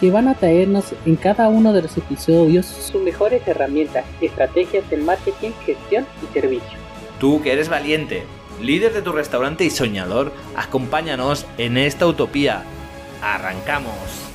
que van a traernos en cada uno de los episodios sus mejores herramientas, estrategias de marketing, gestión y servicio. Tú que eres valiente, líder de tu restaurante y soñador, acompáñanos en esta utopía. ¡Arrancamos!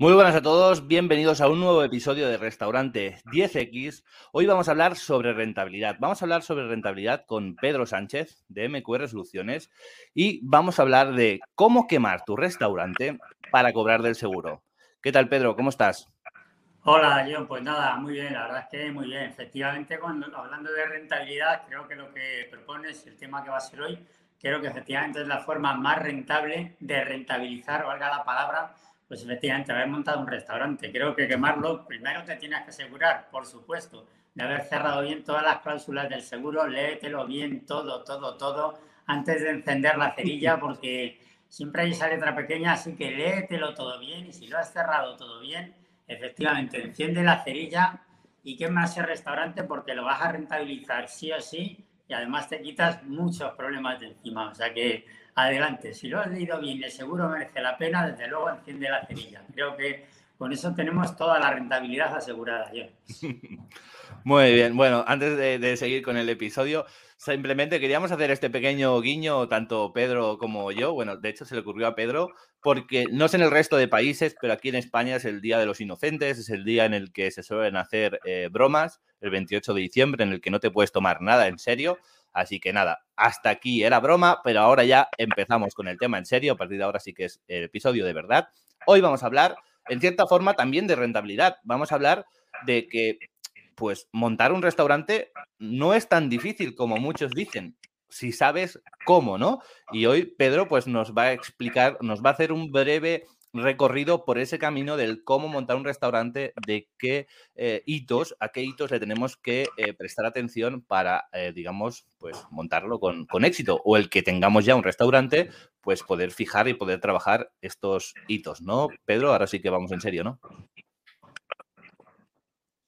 Muy buenas a todos, bienvenidos a un nuevo episodio de Restaurante 10X. Hoy vamos a hablar sobre rentabilidad. Vamos a hablar sobre rentabilidad con Pedro Sánchez de MQR Soluciones y vamos a hablar de cómo quemar tu restaurante para cobrar del seguro. ¿Qué tal, Pedro? ¿Cómo estás? Hola, John. Pues nada, muy bien, la verdad es que muy bien. Efectivamente, cuando hablando de rentabilidad, creo que lo que propones, el tema que va a ser hoy, creo que efectivamente es la forma más rentable de rentabilizar, valga la palabra, pues efectivamente, haber montado un restaurante. Creo que quemarlo, primero te tienes que asegurar, por supuesto, de haber cerrado bien todas las cláusulas del seguro, léetelo bien todo, todo, todo, antes de encender la cerilla, porque siempre hay esa letra pequeña, así que léetelo todo bien y si lo has cerrado todo bien, efectivamente, enciende la cerilla y quema ese restaurante porque lo vas a rentabilizar sí o sí y además te quitas muchos problemas de encima. O sea que adelante. Si lo has leído bien y seguro merece la pena, desde luego enciende la cerilla. Creo que con eso tenemos toda la rentabilidad asegurada. Yo. Muy bien, bueno, antes de, seguir con el episodio, simplemente queríamos hacer este pequeño guiño, tanto Pedro como yo, bueno, de hecho se le ocurrió a Pedro, porque no sé en el resto de países, pero aquí en España es el Día de los Inocentes, es el día en el que se suelen hacer eh, bromas, el 28 de diciembre, en el que no te puedes tomar nada en serio. Así que nada, hasta aquí era broma, pero ahora ya empezamos con el tema en serio. A partir de ahora sí que es el episodio de verdad. Hoy vamos a hablar, en cierta forma, también de rentabilidad. Vamos a hablar de que, pues, montar un restaurante no es tan difícil como muchos dicen si sabes cómo, ¿no? Y hoy Pedro pues nos va a explicar, nos va a hacer un breve recorrido por ese camino del cómo montar un restaurante, de qué eh, hitos, a qué hitos le tenemos que eh, prestar atención para, eh, digamos, pues montarlo con, con, éxito. O el que tengamos ya un restaurante, pues poder fijar y poder trabajar estos hitos, ¿no? Pedro, ahora sí que vamos en serio, ¿no?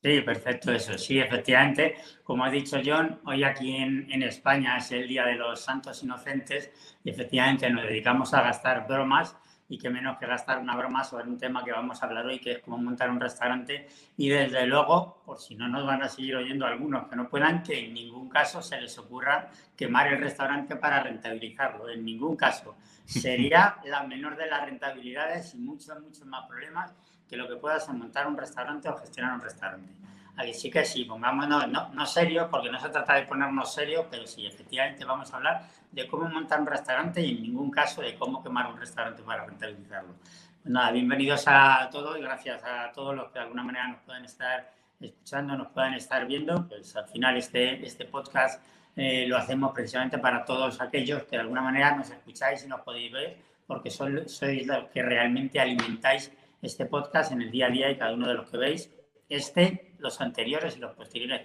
Sí, perfecto, eso. Sí, efectivamente, como ha dicho John, hoy aquí en, en España es el Día de los Santos Inocentes y efectivamente nos dedicamos a gastar bromas y que menos que gastar una broma sobre un tema que vamos a hablar hoy, que es cómo montar un restaurante. Y desde luego, por si no nos van a seguir oyendo algunos que no puedan, que en ningún caso se les ocurra quemar el restaurante para rentabilizarlo, en ningún caso. Sería la menor de las rentabilidades y muchos, muchos más problemas que lo que puedas montar un restaurante o gestionar un restaurante. Aquí sí que sí, pongámonos, no, no serios, porque no se trata de ponernos serios, pero sí, efectivamente vamos a hablar de cómo montar un restaurante y en ningún caso de cómo quemar un restaurante para rentabilizarlo. Pues nada, bienvenidos a todos y gracias a todos los que de alguna manera nos pueden estar escuchando, nos pueden estar viendo. Pues al final este, este podcast eh, lo hacemos precisamente para todos aquellos que de alguna manera nos escucháis y nos podéis ver, porque sois los que realmente alimentáis este podcast en el día a día y cada uno de los que veis, este, los anteriores y los posteriores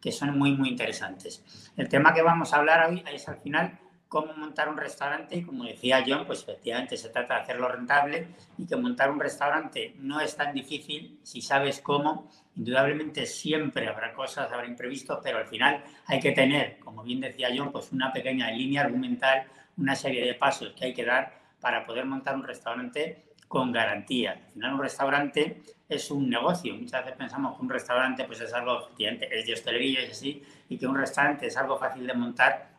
que son muy, muy interesantes. El tema que vamos a hablar hoy es al final cómo montar un restaurante y como decía John, pues efectivamente se trata de hacerlo rentable y que montar un restaurante no es tan difícil si sabes cómo. Indudablemente siempre habrá cosas, habrá imprevistos, pero al final hay que tener, como bien decía John, pues una pequeña línea argumental, una serie de pasos que hay que dar para poder montar un restaurante con garantía. Al final un restaurante es un negocio. Muchas veces pensamos que un restaurante pues es algo, es de hostelería y así, y que un restaurante es algo fácil de montar,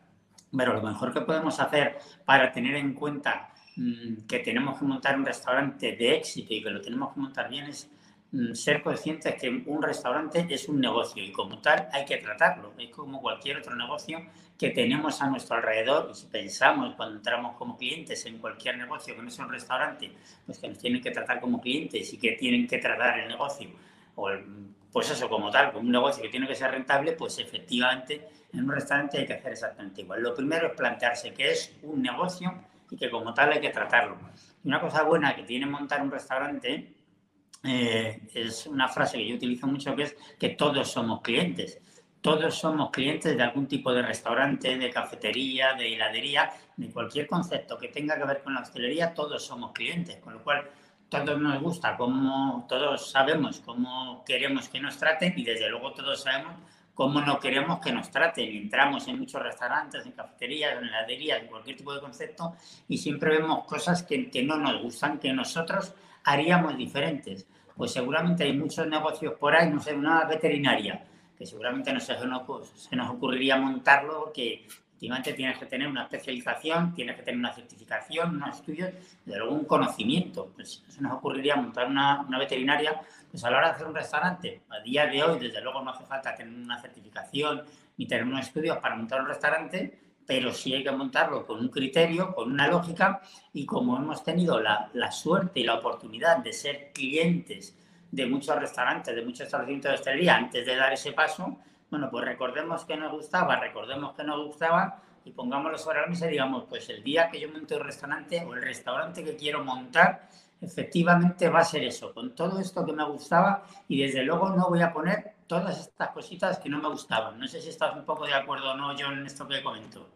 pero lo mejor que podemos hacer para tener en cuenta mm, que tenemos que montar un restaurante de éxito y que lo tenemos que montar bien es mm, ser conscientes que un restaurante es un negocio y como tal hay que tratarlo. Es como cualquier otro negocio que tenemos a nuestro alrededor y si pensamos cuando entramos como clientes en cualquier negocio que no sea un restaurante, pues que nos tienen que tratar como clientes y que tienen que tratar el negocio o pues eso como tal, como un negocio que tiene que ser rentable, pues efectivamente en un restaurante hay que hacer exactamente igual. Lo primero es plantearse que es un negocio y que como tal hay que tratarlo. Una cosa buena que tiene montar un restaurante eh, es una frase que yo utilizo mucho que es que todos somos clientes. Todos somos clientes de algún tipo de restaurante, de cafetería, de heladería, de cualquier concepto que tenga que ver con la hostelería, todos somos clientes, con lo cual todos nos gusta, como todos sabemos cómo queremos que nos traten y desde luego todos sabemos cómo no queremos que nos traten. Entramos en muchos restaurantes, en cafeterías, en heladerías, en cualquier tipo de concepto y siempre vemos cosas que, que no nos gustan, que nosotros haríamos diferentes. Pues seguramente hay muchos negocios por ahí, no sé, una veterinaria, que seguramente no se nos, se ocurriría montarlo porque efectivamente tienes que tener una especialización, tienes que tener una certificación, unos estudios, de luego un conocimiento. Pues se nos ocurriría montar una, veterinaria, pues a la hora de hacer un restaurante, a día de hoy, desde luego no hace falta tener una certificación ni tener unos estudios para montar un restaurante, pero sí hay que montarlo con un criterio, con una lógica, y como hemos tenido la suerte y la oportunidad de ser clientes de muchos restaurantes, de muchos establecimientos de hostelería antes de dar ese paso, bueno, pues recordemos que nos gustaba, recordemos que nos gustaba y pongámoslo sobre la mesa y digamos, pues el día que yo monte un restaurante o el restaurante que quiero montar, efectivamente va a ser eso, con todo esto que me gustaba y desde luego no voy a poner todas estas cositas que no me gustaban. No sé si estás un poco de acuerdo o no, John, en esto que comento.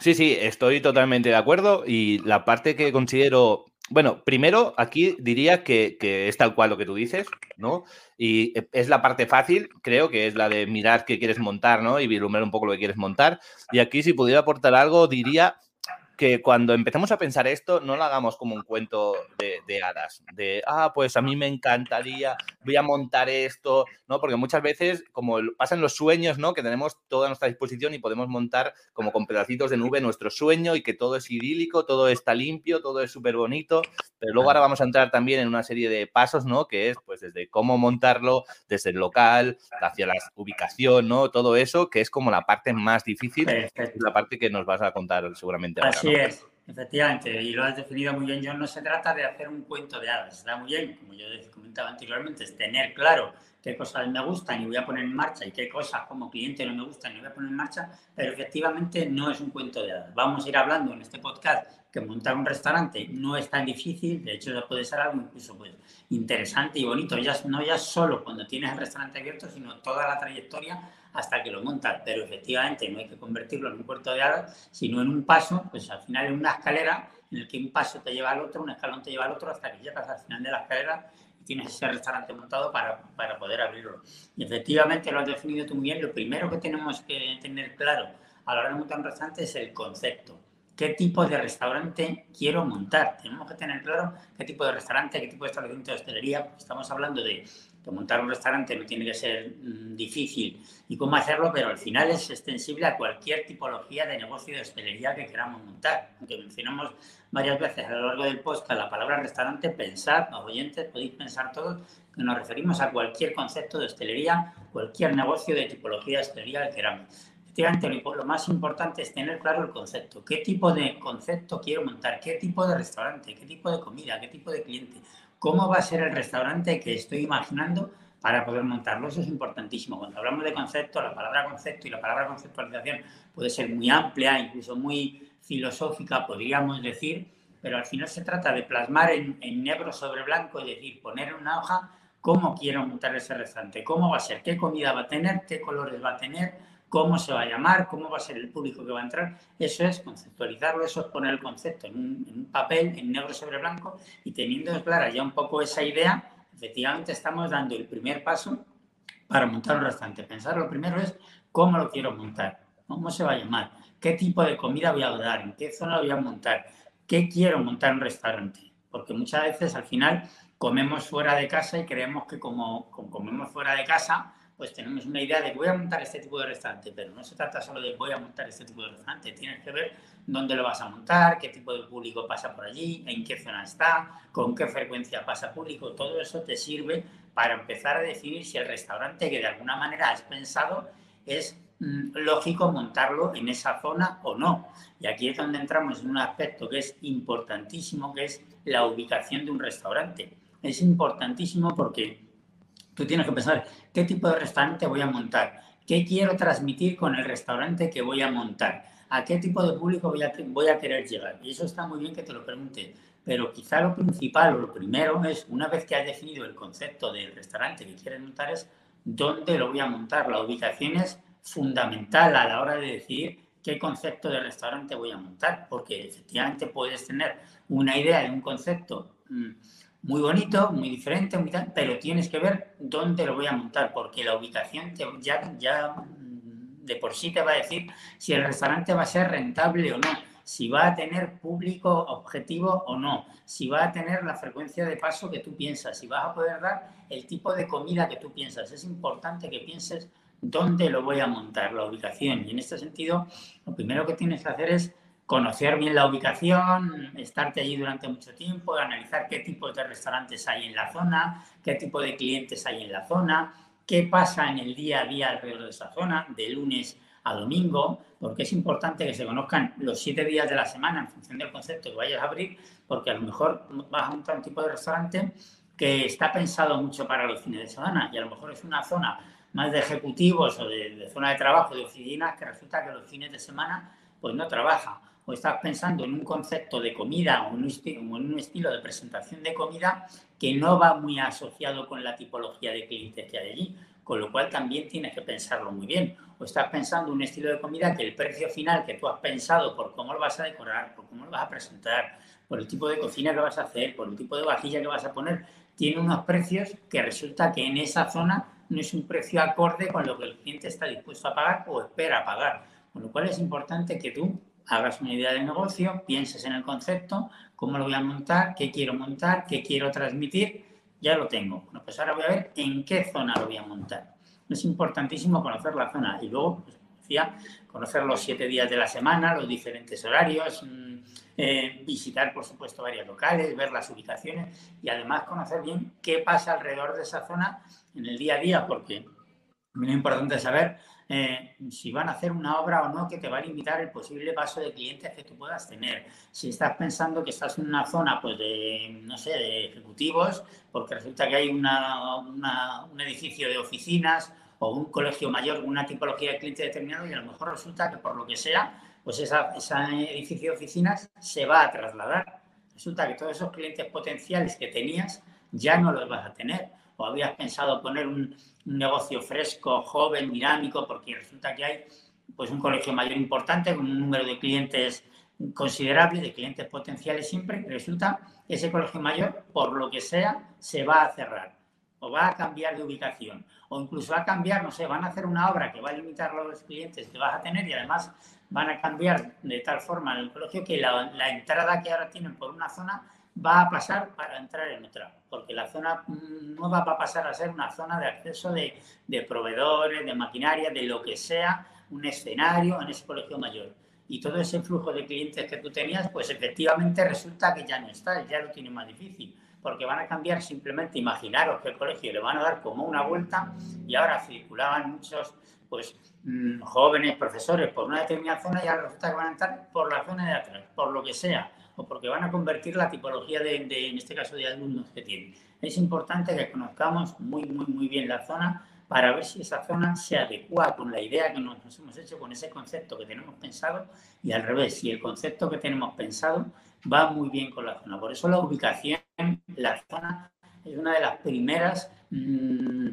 Sí, sí, estoy totalmente de acuerdo y la parte que considero, bueno, primero aquí diría que, que, es tal cual lo que tú dices, ¿no? Y es la parte fácil, creo que es la de mirar qué quieres montar, ¿no? Y vislumbrar un poco lo que quieres montar. Y aquí si pudiera aportar algo, diría que cuando empecemos a pensar esto, no lo hagamos como un cuento de, de, hadas, de, ah, pues a mí me encantaría, voy a montar esto, ¿no? Porque muchas veces, como pasan los sueños, ¿no? Que tenemos toda nuestra disposición y podemos montar como con pedacitos de nube nuestro sueño y que todo es idílico, todo está limpio, todo es súper bonito, pero luego ahora vamos a entrar también en una serie de pasos, ¿no? Que es, pues, desde cómo montarlo, desde el local, hacia la ubicación, ¿no? Todo eso, que es como la parte más difícil, Perfecto. la parte que nos vas a contar seguramente ahora. Es, efectivamente, y lo has definido muy bien, John. No se trata de hacer un cuento de hadas, está muy bien, como yo comentaba anteriormente, es tener claro qué cosas me gustan y voy a poner en marcha y qué cosas como cliente no me gustan y voy a poner en marcha, pero efectivamente no es un cuento de hadas. Vamos a ir hablando en este podcast que montar un restaurante no es tan difícil, de hecho puede ser algo incluso pues, interesante y bonito, ya, no ya solo cuando tienes el restaurante abierto, sino toda la trayectoria hasta que lo montas, pero efectivamente no hay que convertirlo en un puerto de hadas, sino en un paso, pues al final en una escalera en el que un paso te lleva al otro, un escalón te lleva al otro, hasta que llegas al final de la escalera y tienes ese restaurante montado para, para poder abrirlo. Y efectivamente lo has definido tú muy bien, lo primero que tenemos que tener claro a la hora de montar un restaurante es el concepto. ¿Qué tipo de restaurante quiero montar? Tenemos que tener claro qué tipo de restaurante, qué tipo de establecimiento de hostelería. Estamos hablando de que montar un restaurante no tiene que ser mmm, difícil y cómo hacerlo, pero al final es extensible a cualquier tipología de negocio de hostelería que queramos montar. Aunque mencionamos varias veces a lo largo del podcast la palabra restaurante, pensad, los oyentes, podéis pensar todos que nos referimos a cualquier concepto de hostelería, cualquier negocio de tipología de hostelería que queramos. Efectivamente, lo más importante es tener claro el concepto. ¿Qué tipo de concepto quiero montar? ¿Qué tipo de restaurante? ¿Qué tipo de comida? ¿Qué tipo de cliente? ¿Cómo va a ser el restaurante que estoy imaginando para poder montarlo? Eso es importantísimo. Cuando hablamos de concepto, la palabra concepto y la palabra conceptualización puede ser muy amplia, incluso muy filosófica, podríamos decir, pero al final se trata de plasmar en, negro sobre blanco, es decir, poner en una hoja cómo quiero montar ese restaurante, cómo va a ser, qué comida va a tener, qué colores va a tener, cómo se va a llamar, cómo va a ser el público que va a entrar. Eso es conceptualizarlo, eso es poner el concepto en un, papel, en negro sobre blanco, y teniendo clara ya un poco esa idea, efectivamente estamos dando el primer paso para montar un restaurante. Pensar lo primero es cómo lo quiero montar, cómo se va a llamar, qué tipo de comida voy a dar, en qué zona voy a montar, qué quiero montar un restaurante. Porque muchas veces al final comemos fuera de casa y creemos que como comemos fuera de casa, pues tenemos una idea de voy a montar este tipo de restaurante, pero no se trata solo de voy a montar este tipo de restaurante, tienes que ver dónde lo vas a montar, qué tipo de público pasa por allí, en qué zona está, con qué frecuencia pasa público, todo eso te sirve para empezar a definir si el restaurante que de alguna manera has pensado es mmm, lógico montarlo en esa zona o no. Y aquí es donde entramos en un aspecto que es importantísimo, que es la ubicación de un restaurante. Es importantísimo porque Tú tienes que pensar qué tipo de restaurante voy a montar, qué quiero transmitir con el restaurante que voy a montar, a qué tipo de público voy a, querer llegar. Y eso está muy bien que te lo pregunte. pero quizá lo principal o lo primero es, una vez que has definido el concepto del restaurante que quieres montar, es dónde lo voy a montar. La ubicación es fundamental a la hora de decidir qué concepto de restaurante voy a montar, porque efectivamente puedes tener una idea de un concepto mm, muy bonito, muy diferente, pero tienes que ver dónde lo voy a montar, porque la ubicación ya, ya mm, de por sí te va a decir si el restaurante va a ser rentable o no, si va a tener público objetivo o no, si va a tener la frecuencia de paso que tú piensas, si vas a poder dar el tipo de comida que tú piensas. Es importante que pienses dónde lo voy a montar, la ubicación. Y en este sentido, lo primero que tienes que hacer es conocer bien la ubicación, estarte allí durante mucho tiempo, analizar qué tipos de restaurantes hay en la zona, qué tipo de clientes hay en la zona, qué pasa en el día a día alrededor de esa zona, de lunes a domingo, porque es importante que se conozcan los siete días de la semana en función del concepto que vayas a abrir, porque a lo mejor vas a un tipo de restaurante que está pensado mucho para los fines de semana y a lo mejor es una zona más de ejecutivos o de, zona de trabajo, de oficinas, que resulta que los fines de semana pues no trabaja. O estás pensando en un concepto de comida o en un, estilo de presentación de comida que no va muy asociado con la tipología de clientes que hay allí, con lo cual también tienes que pensarlo muy bien. O estás pensando un estilo de comida que el precio final que tú has pensado por cómo lo vas a decorar, por cómo lo vas a presentar, por el tipo de cocina que vas a hacer, por el tipo de vajilla que vas a poner, tiene unos precios que resulta que en esa zona no es un precio acorde con lo que el cliente está dispuesto a pagar o espera pagar. Con lo cual es importante que tú hagas una idea de negocio, pienses en el concepto, cómo lo voy a montar, qué quiero montar, qué quiero transmitir, ya lo tengo. Bueno, pues ahora voy a ver en qué zona lo voy a montar. Es importantísimo conocer la zona y luego, pues, decía, conocer los siete días de la semana, los diferentes horarios, mm, eh, visitar, por supuesto, varios locales, ver las ubicaciones y además conocer bien qué pasa alrededor de esa zona en el día a día, porque es importante saber eh, si van a hacer una obra o no que te va a limitar el posible paso de clientes que tú puedas tener. Si estás pensando que estás en una zona pues de, no sé, de ejecutivos, porque resulta que hay una, un edificio de oficinas o un colegio mayor con una tipología de cliente determinado y a lo mejor resulta que por lo que sea, pues ese edificio de oficinas se va a trasladar. Resulta que todos esos clientes potenciales que tenías ya no los vas a tener o habías pensado poner un, negocio fresco, joven, dinámico, porque resulta que hay pues un colegio mayor importante con un número de clientes considerable, de clientes potenciales siempre, resulta que ese colegio mayor, por lo que sea, se va a cerrar o va a cambiar de ubicación o incluso va a cambiar, no sé, van a hacer una obra que va a limitar los clientes que vas a tener y además van a cambiar de tal forma el colegio que la, la entrada que ahora tienen por una zona va a pasar para entrar en otra, porque la zona nueva va a pasar a ser una zona de acceso de, proveedores, de maquinaria, de lo que sea, un escenario en ese colegio mayor. Y todo ese flujo de clientes que tú tenías, pues efectivamente resulta que ya no está, ya lo tiene más difícil, porque van a cambiar simplemente, imaginaros que el colegio le van a dar como una vuelta y ahora circulaban muchos pues mm, jóvenes profesores por una determinada zona y ahora resulta que van a entrar por la zona de atrás, por lo que sea o porque van a convertir la tipología de, en este caso, de alumnos que tienen. Es importante que conozcamos muy, muy, muy bien la zona para ver si esa zona se adecua con la idea que nos, hemos hecho, con ese concepto que tenemos pensado y al revés, si el concepto que tenemos pensado va muy bien con la zona. Por eso la ubicación, la zona, es una de las primeras mm,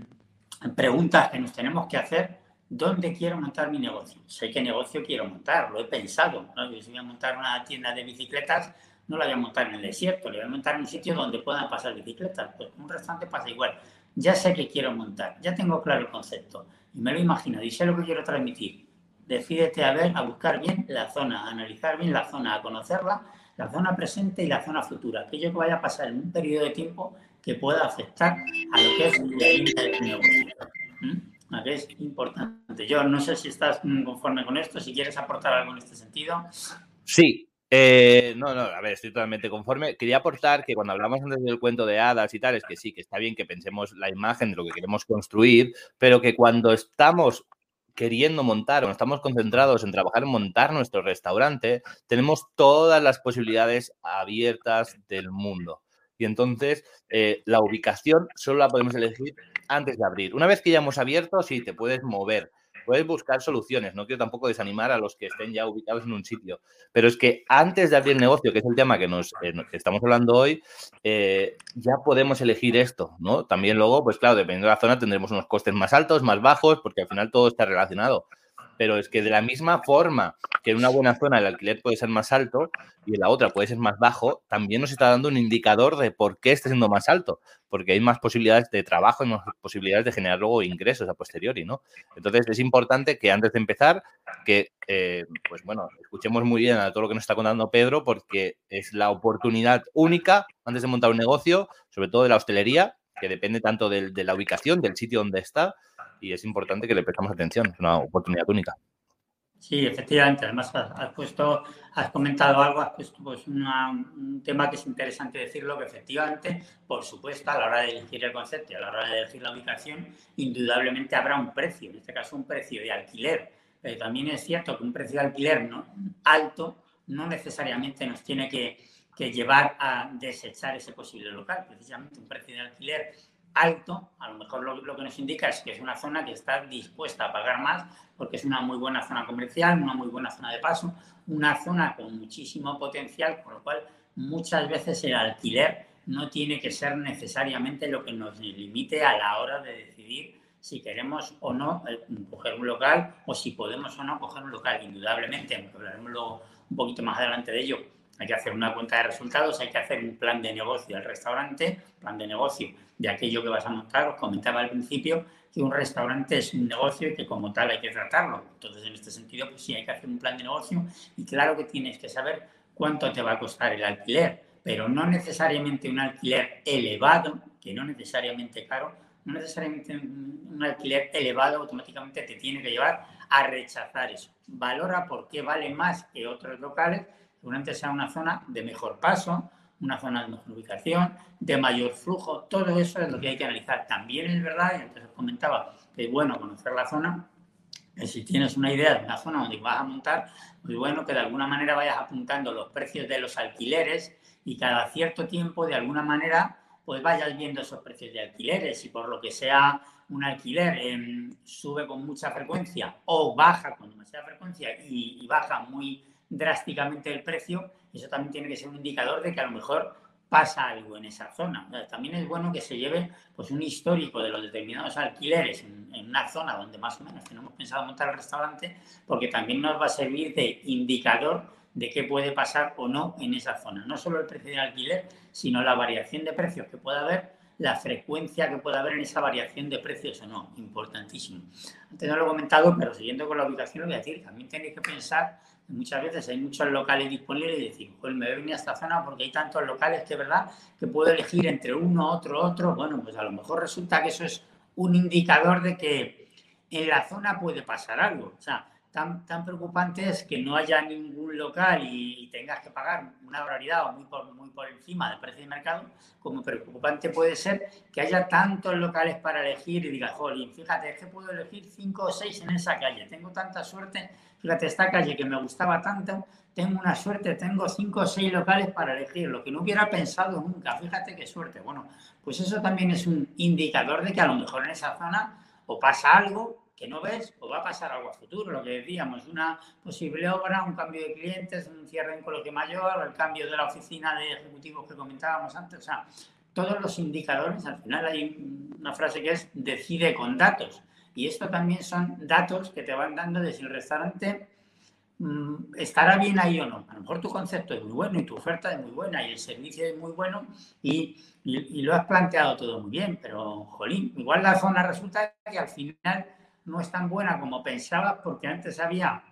preguntas que nos tenemos que hacer ¿Dónde quiero montar mi negocio? Sé qué negocio quiero montar, lo he pensado. si voy a montar una tienda de bicicletas, no la voy a montar en el desierto, le voy a montar en un sitio donde puedan pasar bicicletas. Pues un restaurante pasa igual. Ya sé qué quiero montar, ya tengo claro el concepto y me lo imagino y sé lo que quiero transmitir. Decídete a ver, a buscar bien la zona, a analizar bien la zona, a conocerla, la zona presente y la zona futura. Aquello que vaya a pasar en un periodo de tiempo que pueda afectar a lo que es la línea del negocio. ¿Mm? Es importante. Yo no sé si estás conforme con esto, si quieres aportar algo en este sentido. Sí, eh, no, no, a ver, estoy totalmente conforme. Quería aportar que cuando hablamos antes del cuento de hadas y tal, es que sí, que está bien que pensemos la imagen de lo que queremos construir, pero que cuando estamos queriendo montar o estamos concentrados en trabajar en montar nuestro restaurante, tenemos todas las posibilidades abiertas del mundo. Y entonces eh, la ubicación solo la podemos elegir antes de abrir. Una vez que ya hemos abierto, sí, te puedes mover. puedes buscar soluciones. No quiero tampoco desanimar a los que estén ya ubicados en un sitio. Pero es que antes de abrir el negocio, que es el tema que, nos, eh, estamos hablando hoy, eh, ya podemos elegir esto, ¿no? También luego, pues claro, dependiendo de la zona, tendremos unos costes más altos, más bajos, porque al final todo está relacionado pero es que de la misma forma que en una buena zona el alquiler puede ser más alto y en la otra puede ser más bajo, también nos está dando un indicador de por qué está siendo más alto, porque hay más posibilidades de trabajo y más posibilidades de generar luego ingresos a posteriori, ¿no? Entonces es importante que antes de empezar, que, eh, pues bueno, escuchemos muy bien a todo lo que nos está contando Pedro, porque es la oportunidad única antes de montar un negocio, sobre todo de la hostelería, que depende tanto de la ubicación, del sitio donde está, y es importante que le prestamos atención, es una oportunidad única. Sí, efectivamente. Además, has, puesto, has comentado algo, has puesto pues, un tema que es interesante decirlo, que efectivamente, por supuesto, a la hora de elegir el concepto y a la hora de elegir la ubicación, indudablemente habrá un precio, en este caso un precio de alquiler. Pero también es cierto que un precio de alquiler ¿no? alto no necesariamente nos tiene que, llevar a desechar ese posible local. Precisamente un precio de alquiler alto, a lo mejor lo, que nos indica es que es una zona que está dispuesta a pagar más porque es una muy buena zona comercial, una muy buena zona de paso, una zona con muchísimo potencial, por lo cual muchas veces el alquiler no tiene que ser necesariamente lo que nos limite a la hora de decidir si queremos o no eh, coger un local o si podemos o no coger un local. Indudablemente, hablaremos luego un poquito más adelante de ello, hay que hacer una cuenta de resultados, hay que hacer un plan de negocio del restaurante, plan de negocio de aquello que vas a montar. Os comentaba al principio que un restaurante es un negocio y que como tal hay que tratarlo. Entonces, en este sentido, pues sí, hay que hacer un plan de negocio y claro que tienes que saber cuánto te va a costar el alquiler, pero no necesariamente un alquiler elevado, que no necesariamente caro, no necesariamente un alquiler elevado automáticamente te tiene que llevar a rechazar eso. Valora por qué vale más que otros locales seguramente sea una zona de mejor paso, una zona de mejor ubicación, de mayor flujo, todo eso es lo que hay que analizar. También es verdad, y antes os comentaba, que es bueno conocer la zona, que si tienes una idea de una zona donde vas a montar, muy bueno que de alguna manera vayas apuntando los precios de los alquileres y cada cierto tiempo, de alguna manera, pues vayas viendo esos precios de alquileres y por lo que sea un alquiler em, sube con mucha frecuencia o baja con demasiada frecuencia y baja muy drásticamente el precio, eso también tiene que ser un indicador de que a lo mejor pasa algo en esa zona. también es bueno que se lleve pues, un histórico de los determinados alquileres en, una zona donde más o menos tenemos pensado montar el restaurante, porque también nos va a servir de indicador de qué puede pasar o no en esa zona. No solo el precio de alquiler, sino la variación de precios que pueda haber, la frecuencia que pueda haber en esa variación de precios o no. Importantísimo. Antes no lo he comentado, pero siguiendo con la ubicación, lo voy a decir, también tenéis que pensar Muchas veces hay muchos locales disponibles y decir, pues me voy a venir a esta zona porque hay tantos locales que, ¿verdad?, que puedo elegir entre uno, otro, otro. Bueno, pues a lo mejor resulta que eso es un indicador de que en la zona puede pasar algo. O sea, tan, tan preocupante es que no haya ningún local y, tengas que pagar una barbaridad o muy por, muy por encima del precio de mercado, como preocupante puede ser que haya tantos locales para elegir y digas, jolín, fíjate, es que puedo elegir cinco o seis en esa calle, tengo tanta suerte, fíjate, esta calle que me gustaba tanto, tengo una suerte, tengo cinco o seis locales para elegir, lo que no hubiera pensado nunca, fíjate qué suerte. Bueno, pues eso también es un indicador de que a lo mejor en esa zona o pasa algo que no ves o va a pasar algo a futuro, lo que decíamos, una posible obra, un cambio de clientes, un cierre en coloquio mayor, el cambio de la oficina de ejecutivos que comentábamos antes, o sea, todos los indicadores, al final hay una frase que es decide con datos. Y esto también son datos que te van dando de si el restaurante mm, estará bien ahí o no. A lo mejor tu concepto es muy bueno y tu oferta es muy buena y el servicio es muy bueno y, y, lo has planteado todo muy bien, pero, jolín, igual la zona resulta que al final no es tan buena como pensabas porque antes había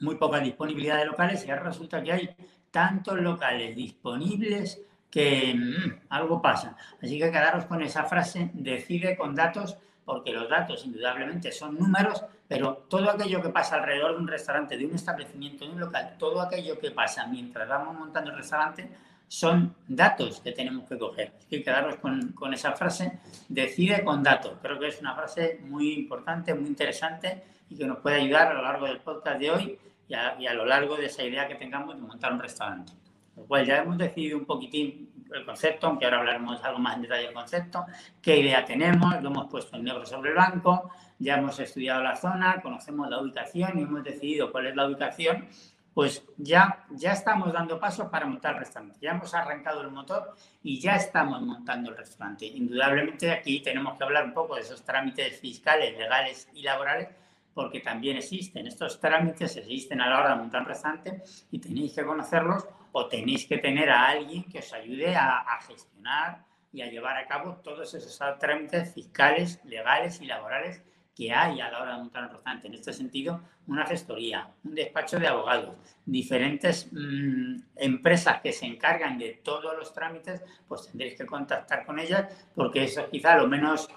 muy poca disponibilidad de locales y ahora resulta que hay tantos locales disponibles que mm, algo pasa. Así que quedaros con esa frase, decide con datos, porque los datos indudablemente son números, pero todo aquello que pasa alrededor de un restaurante, de un establecimiento, de un local, todo aquello que pasa mientras vamos montando el restaurante, son datos que tenemos que coger. Hay que quedarnos con, esa frase, decide con datos. Creo que es una frase muy importante, muy interesante y que nos puede ayudar a lo largo del podcast de hoy y a, lo largo de esa idea que tengamos de montar un restaurante. Lo cual ya hemos decidido un poquitín el concepto, aunque ahora hablaremos algo más en detalle del concepto, qué idea tenemos, lo hemos puesto en negro sobre blanco, ya hemos estudiado la zona, conocemos la ubicación y hemos decidido cuál es la ubicación, pues ya, ya estamos dando pasos para montar el restaurante. Ya hemos arrancado el motor y ya estamos montando el restaurante. Indudablemente aquí tenemos que hablar un poco de esos trámites fiscales, legales y laborales porque también existen. Estos trámites existen a la hora de montar un restaurante y tenéis que conocerlos o tenéis que tener a alguien que os ayude a, gestionar y a llevar a cabo todos esos trámites fiscales, legales y laborales que hay a la hora de montar un restaurante. En este sentido, una gestoría, un despacho de abogados, diferentes mm, empresas que se encargan de todos los trámites, pues tendréis que contactar con ellas porque eso es quizá lo menos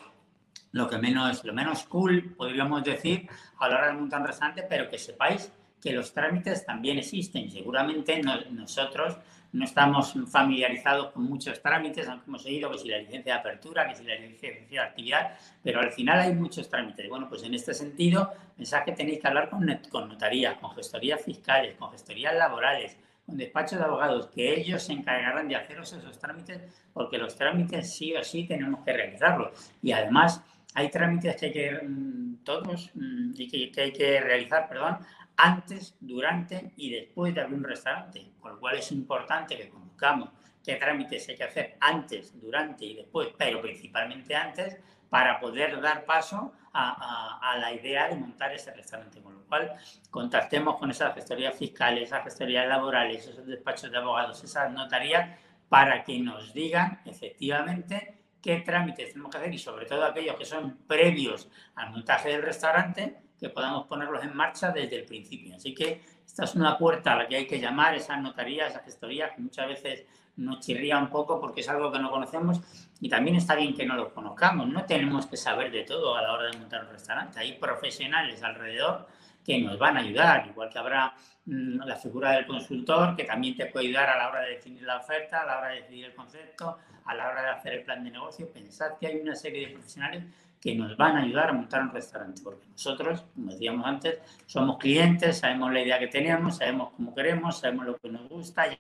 lo que menos, lo menos cool, podríamos decir, a la hora de montar un restaurante, pero que sepáis que los trámites también existen. Seguramente nosotros no estamos familiarizados con muchos trámites, aunque hemos oído que si la licencia de apertura, que si la licencia de actividad, pero al final hay muchos trámites. Bueno, pues en este sentido, pensad que tenéis que hablar con, con notarías, con gestorías fiscales, con gestorías laborales, con despachos de abogados, que ellos se encargarán de haceros esos trámites, porque los trámites sí o sí tenemos que realizarlos. Y además, hay trámites que hay que, mm, todos, mm, y que, hay que realizar, perdón, antes, durante y después de abrir un restaurante, con lo cual es importante que conozcamos qué trámites hay que hacer antes, durante y después, pero principalmente antes, para poder dar paso a, a, la idea de montar ese restaurante. Con lo cual, contactemos con esas gestorías fiscales, esas gestorías laborales, esos despachos de abogados, esas notarías, para que nos digan efectivamente qué trámites tenemos que hacer y sobre todo aquellos que son previos al montaje del restaurante, que podamos ponerlos en marcha desde el principio. Así que esta es una puerta a la que hay que llamar, esas notarías, esa gestoría, que muchas veces nos chirría un poco porque es algo que no conocemos y también está bien que no lo conozcamos. No tenemos que saber de todo a la hora de montar un restaurante. Hay profesionales alrededor que nos van a ayudar, igual que habrá mm, la figura del consultor que también te puede ayudar a la hora de definir la oferta, a la hora de decidir el concepto, a la hora de hacer el plan de negocio, pensad que hay una serie de profesionales que nos van a ayudar a montar un restaurante, porque nosotros, como decíamos antes, somos clientes, sabemos la idea que tenemos, sabemos cómo queremos, sabemos lo que nos gusta, ya,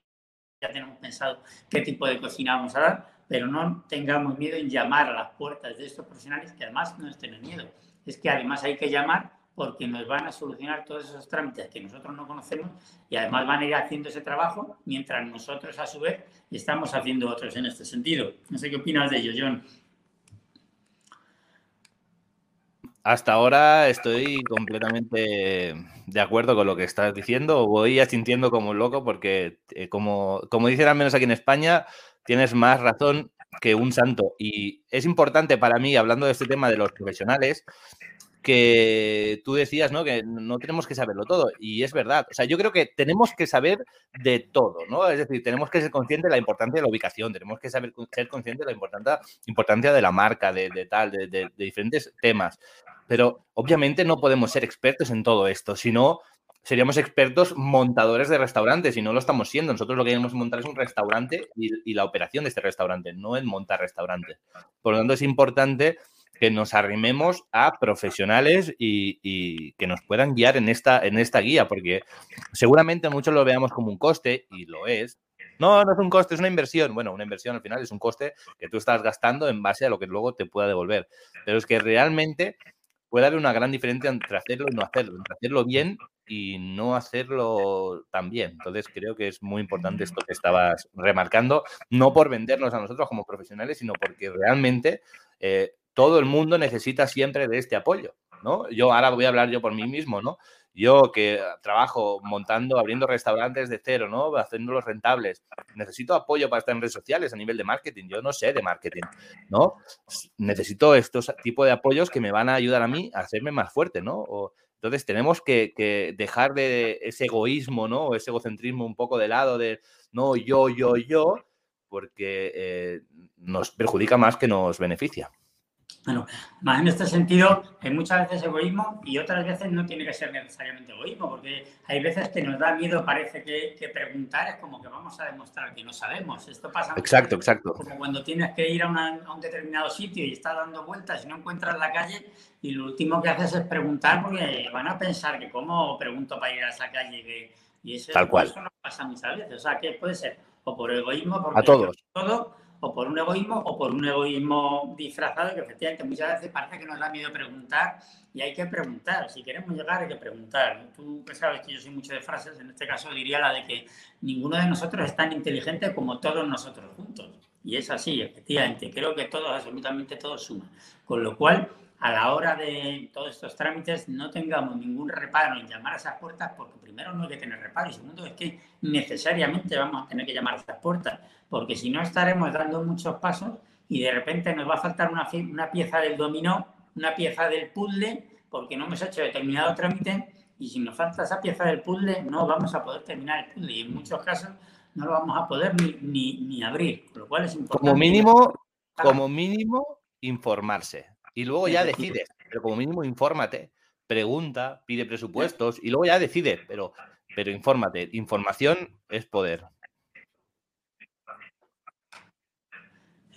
tenemos pensado qué tipo de cocina vamos a dar, pero no tengamos miedo en llamar a las puertas de estos profesionales que además no estén en miedo. Es que además hay que llamar porque nos van a solucionar todos esos trámites que nosotros no conocemos y además van a ir haciendo ese trabajo mientras nosotros a su vez estamos haciendo otros en este sentido. No sé qué opinas de ello, John. Hasta ahora estoy completamente de acuerdo con lo que estás diciendo. Voy sintiendo como un loco porque, eh, como, como dicen al menos aquí en España, tienes más razón que un santo. Y es importante para mí, hablando de este tema de los profesionales, que tú decías, ¿no? Que no tenemos que saberlo todo. Y es verdad. O sea, yo creo que tenemos que saber de todo, ¿no? Es decir, tenemos que ser conscientes de la importancia de la ubicación, tenemos que saber ser conscientes de la importancia, de la marca, de, tal, de, diferentes temas. Pero obviamente no podemos ser expertos en todo esto, sino seríamos expertos montadores de restaurantes y no lo estamos siendo. Nosotros lo que queremos montar es un restaurante y, y la operación de este restaurante, no en montar restaurantes. Por lo tanto, es importante que nos arrimemos a profesionales y, que nos puedan guiar en esta, en esta guía, porque seguramente muchos lo veamos como un coste, y lo es. No, no es un coste, es una inversión. Bueno, una inversión al final es un coste que tú estás gastando en base a lo que luego te pueda devolver. Pero es que realmente puede haber una gran diferencia entre hacerlo y no hacerlo, entre hacerlo bien y no hacerlo tan bien. Entonces creo que es muy importante esto que estabas remarcando, no por vendernos a nosotros como profesionales, sino porque realmente eh, todo el mundo necesita siempre de este apoyo, ¿no? Yo ahora voy a hablar yo por mí mismo, ¿no? Yo que trabajo montando, abriendo restaurantes de cero, ¿no? Haciéndolos rentables. Necesito apoyo para estar en redes sociales a nivel de marketing. Yo no sé de marketing, ¿no? Necesito estos tipos de apoyos que me van a ayudar a mí a hacerme más fuerte, ¿no? entonces tenemos que, dejar de ese egoísmo, ¿no? O ese egocentrismo un poco de lado de, no, yo, yo, yo, porque eh, nos perjudica más que nos beneficia. Bueno, más en este sentido, hay muchas veces egoísmo y otras veces no tiene que ser necesariamente egoísmo, porque hay veces que nos da miedo, parece que, preguntar es como que vamos a demostrar que no sabemos. Esto pasa exacto, exacto. como cuando tienes que ir a, un determinado sitio y estás dando vueltas y no encuentras la calle y lo último que haces es preguntar porque van a pensar que cómo pregunto para ir a esa calle y eso, Tal cual. eso no pasa muchas veces. O sea, que puede ser o por egoísmo, porque a todos. todo, o por un egoísmo, o por un egoísmo disfrazado, que efectivamente muchas veces parece que nos da miedo preguntar y hay que preguntar. Si queremos llegar, hay que preguntar. Tú sabes que yo soy mucho de frases, en este caso diría la de que ninguno de nosotros es tan inteligente como todos nosotros juntos. Y es así, efectivamente. Creo que todos, absolutamente todos suman. Con lo cual, a la hora de todos estos trámites no tengamos ningún reparo en llamar a esas puertas, porque primero no hay que tener reparo y segundo es que necesariamente vamos a tener que llamar a esas puertas, porque si no estaremos dando muchos pasos y de repente nos va a faltar una, una pieza del dominó, una pieza del puzzle, porque no hemos hecho determinado trámite y si nos falta esa pieza del puzzle no vamos a poder terminar el puzzle y en muchos casos no lo vamos a poder ni, ni, ni abrir, con lo cual es importante. Como mínimo, como mínimo, informarse y luego ya decides, pero como mínimo infórmate, pregunta, pide presupuestos y luego ya decide, pero, pero infórmate. Información es poder.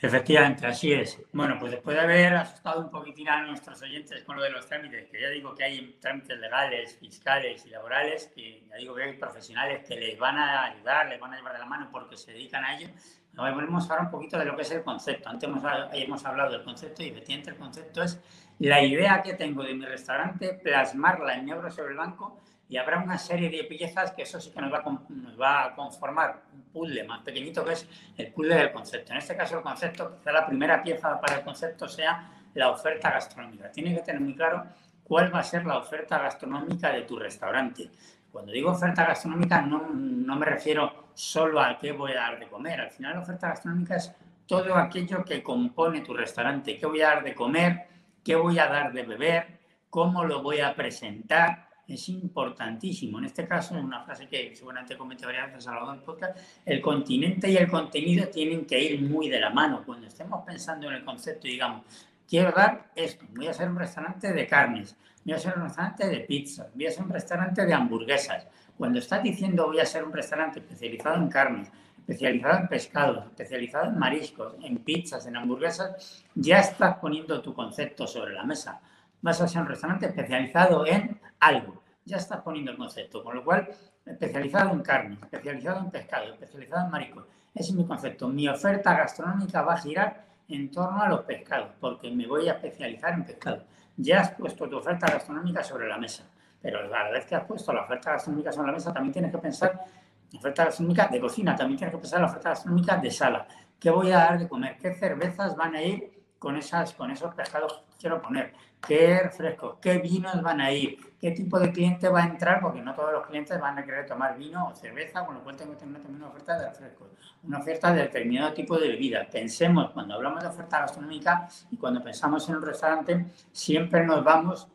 Efectivamente, así es. Bueno, pues después de haber asustado un poquitín a nuestros oyentes con lo de los trámites, que ya digo que hay trámites legales, fiscales y laborales, que ya digo que hay profesionales que les van a ayudar, les van a llevar de la mano porque se dedican a ello, volvemos ahora un poquito de lo que es el concepto. Antes hemos, hemos hablado del concepto y efectivamente el concepto es la idea que tengo de mi restaurante, plasmarla en negro sobre el banco y habrá una serie de piezas que eso sí que nos va, a, conformar un puzzle más pequeñito que es el puzzle del concepto. En este caso el concepto, quizá la primera pieza para el concepto sea la oferta gastronómica. Tienes que tener muy claro cuál va a ser la oferta gastronómica de tu restaurante. Cuando digo oferta gastronómica no, no me refiero solo a qué voy a dar de comer. Al final la oferta gastronómica es todo aquello que compone tu restaurante. ¿Qué voy a dar de comer? ¿Qué voy a dar de beber? ¿Cómo lo voy a presentar? Es importantísimo. En este caso, una frase que seguramente comenté varias veces a lo largo del podcast, el continente y el contenido tienen que ir muy de la mano. Cuando estemos pensando en el concepto, digamos, quiero dar esto, voy a hacer un restaurante de carnes, voy a ser un restaurante de pizzas, voy a ser un restaurante de hamburguesas. Cuando estás diciendo voy a ser un restaurante especializado en carnes, especializado en pescados, especializado en mariscos, en pizzas, en hamburguesas, ya estás poniendo tu concepto sobre la mesa. Vas a ser un restaurante especializado en algo. Ya estás poniendo el concepto. Con lo cual, especializado en carnes, especializado en pescado, especializado en mariscos. Ese es mi concepto. Mi oferta gastronómica va a girar en torno a los pescados, porque me voy a especializar en pescado ya has puesto tu oferta gastronómica sobre la mesa, pero a la vez que has puesto la oferta gastronómica sobre la mesa, también tienes que pensar la oferta gastronómica de cocina, también tienes que pensar la oferta gastronómica de sala. ¿Qué voy a dar de comer? ¿Qué cervezas van a ir con, esas, con esos pescados que quiero poner? ¿Qué refrescos? ¿Qué vinos van a ir? ¿Qué tipo de cliente va a entrar? Porque no todos los clientes van a querer tomar vino o cerveza, con lo cual tengo que tener también una oferta de refrescos, una oferta de determinado tipo de bebida. Pensemos, cuando hablamos de oferta gastronómica y cuando pensamos en un restaurante, siempre nos vamos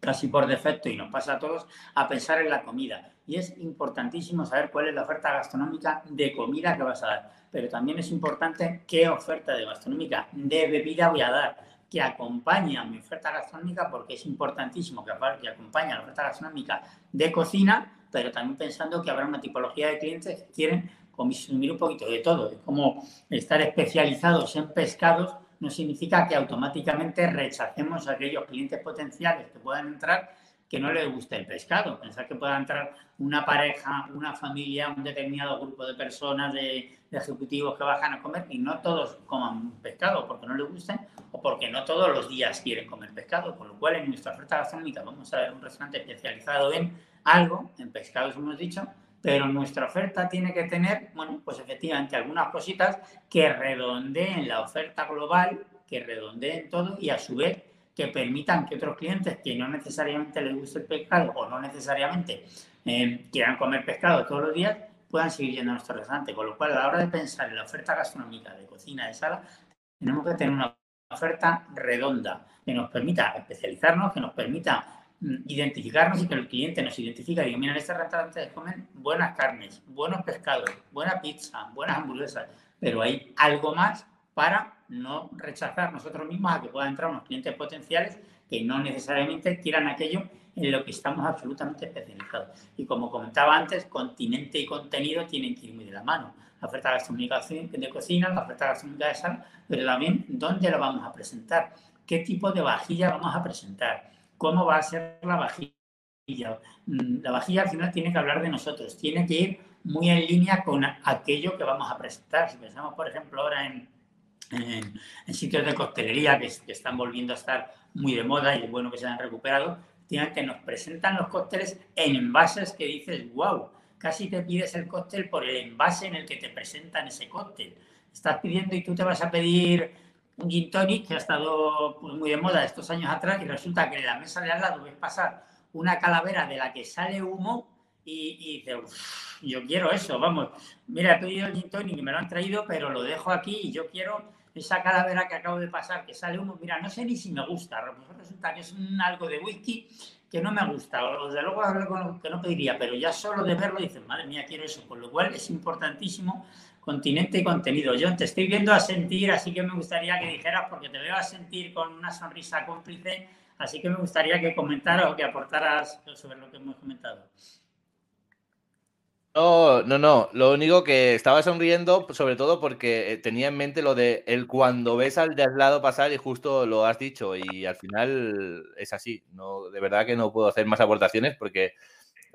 casi por defecto, y nos pasa a todos, a pensar en la comida. Y es importantísimo saber cuál es la oferta gastronómica de comida que vas a dar. Pero también es importante qué oferta de gastronómica de bebida voy a dar que acompaña mi oferta gastronómica, porque es importantísimo que, que acompañe a la oferta gastronómica de cocina, pero también pensando que habrá una tipología de clientes que quieren consumir un poquito de todo. Es como estar especializados en pescados no significa que automáticamente rechacemos a aquellos clientes potenciales que puedan entrar que no les guste el pescado. Pensar que pueda entrar una pareja, una familia, un determinado grupo de personas, de, ejecutivos que bajan a comer y no todos coman pescado porque no les guste o porque no todos los días quieren comer pescado. Con lo cual, en nuestra oferta gastronómica vamos a ver un restaurante especializado en algo, en pescados hemos dicho, pero nuestra oferta tiene que tener, bueno, pues efectivamente algunas cositas que redondeen la oferta global, que redondeen todo y a su vez que permitan que otros clientes que no necesariamente les guste el pescado o no necesariamente eh, quieran comer pescado todos los días, puedan seguir yendo a nuestro restaurante. Con lo cual, a la hora de pensar en la oferta gastronómica de cocina, de sala, tenemos que tener una oferta redonda que nos permita especializarnos, que nos permita mm, identificarnos y que el cliente nos identifique y diga, mira, en este restaurante comen buenas carnes, buenos pescados, buena pizza, buenas hamburguesas, pero hay algo más para no rechazar nosotros mismos a que puedan entrar unos clientes potenciales que no necesariamente quieran aquello en lo que estamos absolutamente especializados. Y como comentaba antes, continente y contenido tienen que ir muy de la mano. La oferta gastronómica de cocina, la oferta gastronómica de sal, pero también dónde lo vamos a presentar, qué tipo de vajilla vamos a presentar, cómo va a ser la vajilla, Mm, la vajilla al final tiene que hablar de nosotros, tiene que ir muy en línea con aquello que vamos a presentar. Si pensamos, por ejemplo, ahora en, en, sitios de coctelería que, están volviendo a estar muy de moda y es bueno que se han recuperado, tienen que nos presentan los cócteles en envases que dices, wow, casi te pides el cóctel por el envase en el que te presentan ese cóctel. Estás pidiendo y tú te vas a pedir un gin tonic que ha estado pues, muy de moda estos años atrás y resulta que en la mesa de al lado ves pasar una calavera de la que sale humo y, dices, yo quiero eso, vamos. Mira, he pedido el gin tonic y me lo han traído, pero lo dejo aquí y yo quiero esa calavera que acabo de pasar, que sale humo. Mira, no sé ni si me gusta. Resulta que es un, algo de whisky que no me gusta. O desde luego algo que no pediría, pero ya solo de verlo dices, madre mía, quiero eso. Con lo cual es importantísimo continente y contenido. Yo te estoy viendo a sentir, así que me gustaría que dijeras, porque te veo a sentir con una sonrisa cómplice, así que me gustaría que comentaras o que aportaras sobre lo que hemos comentado. No, no, no. Lo único que estaba sonriendo, sobre todo porque eh, tenía en mente lo de el cuando ves al de al lado pasar y justo lo has dicho y al final es así. No, de verdad que no puedo hacer más aportaciones porque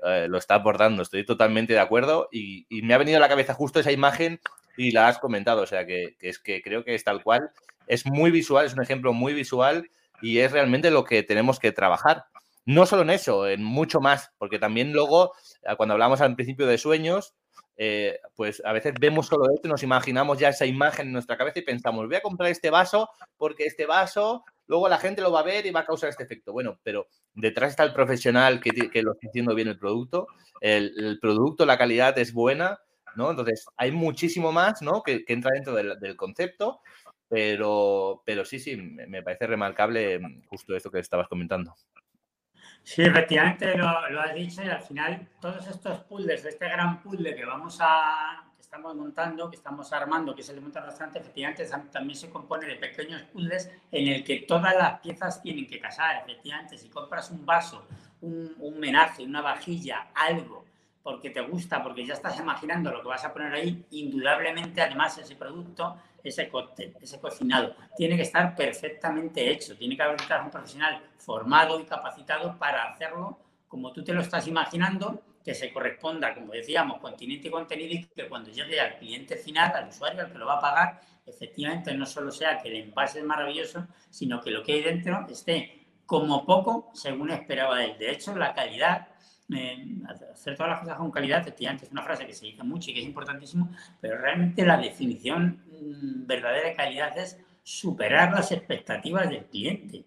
eh, lo está aportando. Estoy totalmente de acuerdo y, me ha venido a la cabeza justo esa imagen y la has comentado. O sea que, es que creo que es tal cual. Es muy visual, es un ejemplo muy visual y es realmente lo que tenemos que trabajar. No solo en eso, en mucho más, porque también luego, eh, cuando hablamos al principio de sueños, eh, pues a veces vemos solo esto nos imaginamos ya esa imagen en nuestra cabeza y pensamos, voy a comprar este vaso porque este vaso luego la gente lo va a ver y va a causar este efecto. Bueno, pero detrás está el profesional que, lo está haciendo bien el producto, el, producto, la calidad es buena, ¿no? Entonces hay muchísimo más, ¿no? Que, entra dentro del, concepto, pero, pero sí, sí, me parece remarcable justo esto que estabas comentando. Sí, efectivamente lo, has dicho y al final todos estos puzzles, este gran puzzle que vamos a, que estamos montando, que estamos armando, que es el monta restaurante, efectivamente también se compone de pequeños puzzles en el que todas las piezas tienen que casar. Efectivamente, si compras un vaso, un, un menaje, una vajilla, algo, porque te gusta, porque ya estás imaginando lo que vas a poner ahí, indudablemente además ese producto ese cóctel, ese cocinado, tiene que estar perfectamente hecho, tiene que haber un profesional formado y capacitado para hacerlo como tú te lo estás imaginando, que se corresponda, como decíamos, continente y contenido y que cuando llegue al cliente final, al usuario, al que lo va a pagar, efectivamente no solo sea que el envase es maravilloso, sino que lo que hay dentro esté como poco según esperaba él. De hecho, la calidad hacer todas las cosas con calidad, efectivamente, es una frase que se dice mucho y que es importantísimo, pero realmente la definición mm, verdadera de calidad es superar las expectativas del cliente.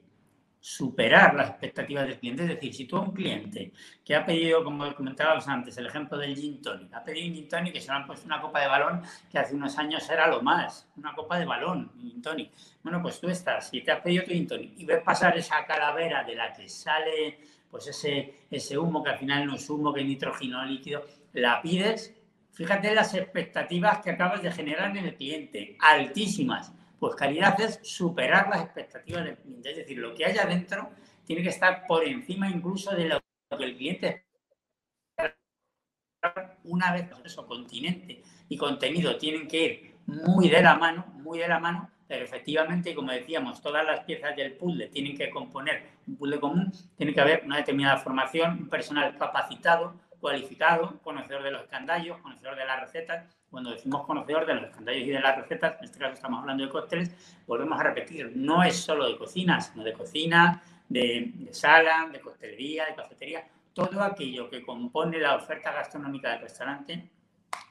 Superar las expectativas del cliente. Es decir, si tú a un cliente que ha pedido, como comentábamos antes, el ejemplo del gin tonic, ha pedido un gin tonic que se le han puesto una copa de balón que hace unos años era lo más, una copa de balón, un gin tonic. Bueno, pues tú estás, y te has pedido tu gin tonic y ves pasar esa calavera de la que sale pues ese, ese humo que al final no es humo, que es nitrógeno líquido, la pides, fíjate las expectativas que acabas de generar en el cliente, altísimas. Pues calidad es superar las expectativas del cliente, es decir, lo que hay adentro tiene que estar por encima incluso de lo que el cliente una vez eso, continente y contenido tienen que ir muy de la mano, muy de la mano, pero efectivamente, como decíamos, todas las piezas del puzzle tienen que componer un puzzle común, tiene que haber una determinada formación, un personal capacitado, cualificado, conocedor de los escandallos, conocedor de las recetas. Cuando decimos conocedor de los escandallos y de las recetas, en este caso estamos hablando de cócteles, volvemos a repetir, no es solo de cocina, sino de cocina, de, sala, de coctelería, de cafetería, todo aquello que compone la oferta gastronómica del restaurante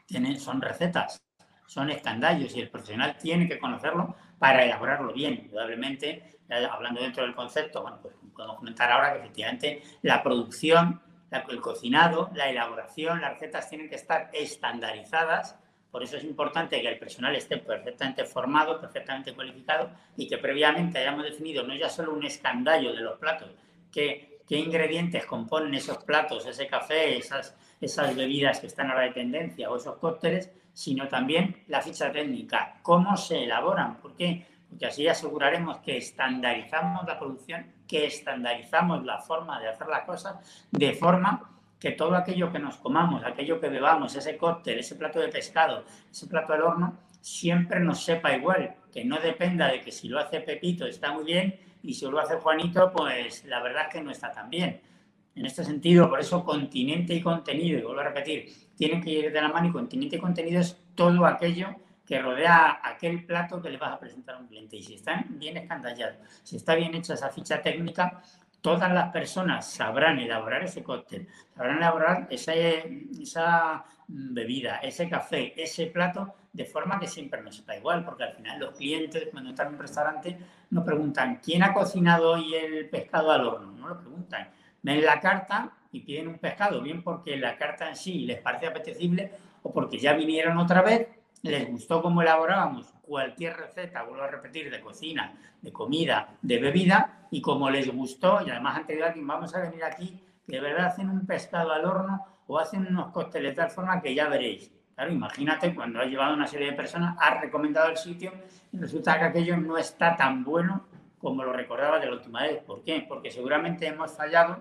tiene, son recetas, son escandallos y el profesional tiene que conocerlo para elaborarlo bien. Indudablemente, hablando dentro del concepto, bueno, pues podemos comentar ahora que efectivamente la producción, el cocinado, la elaboración, las recetas tienen que estar estandarizadas. Por eso es importante que el personal esté perfectamente formado, perfectamente cualificado y que previamente hayamos definido no ya solo un escandallo de los platos, que, qué ingredientes componen esos platos, ese café, esas, esas bebidas que están a la tendencia o esos cócteles, sino también la ficha técnica, cómo se elaboran. ¿Por qué? Porque así aseguraremos que estandarizamos la producción, que estandarizamos la forma de hacer las cosas, de forma que todo aquello que nos comamos, aquello que bebamos, ese cóctel, ese plato de pescado, ese plato al horno, siempre nos sepa igual, que no dependa de que si lo hace Pepito está muy bien y si lo hace Juanito, pues la verdad es que no está tan bien En este sentido, por eso continente y contenido, y vuelvo a repetir, tienen que ir de la mano y continente y contenido es todo aquello que rodea aquel plato que le vas a presentar a un cliente. Y si están bien escandallados, si está bien hecha esa ficha técnica, todas las personas sabrán elaborar ese cóctel, sabrán elaborar esa, esa bebida, ese café, ese plato, de forma que siempre nos está igual, porque al final los clientes cuando están en un restaurante no preguntan quién ha cocinado hoy el pescado al horno, no lo preguntan. Ven la carta y piden un pescado, bien porque la carta en sí les parece apetecible o porque ya vinieron otra vez, les gustó cómo elaborábamos cualquier receta, vuelvo a repetir, de cocina, de comida, de bebida, y como les gustó, y además han tenido alguien, vamos a venir aquí, de verdad hacen un pescado al horno o hacen unos cócteles de tal forma que ya veréis. Claro, imagínate cuando has llevado una serie de personas, has recomendado el sitio y resulta que aquello no está tan bueno como lo recordaba de la última vez. ¿Por qué? Porque seguramente hemos fallado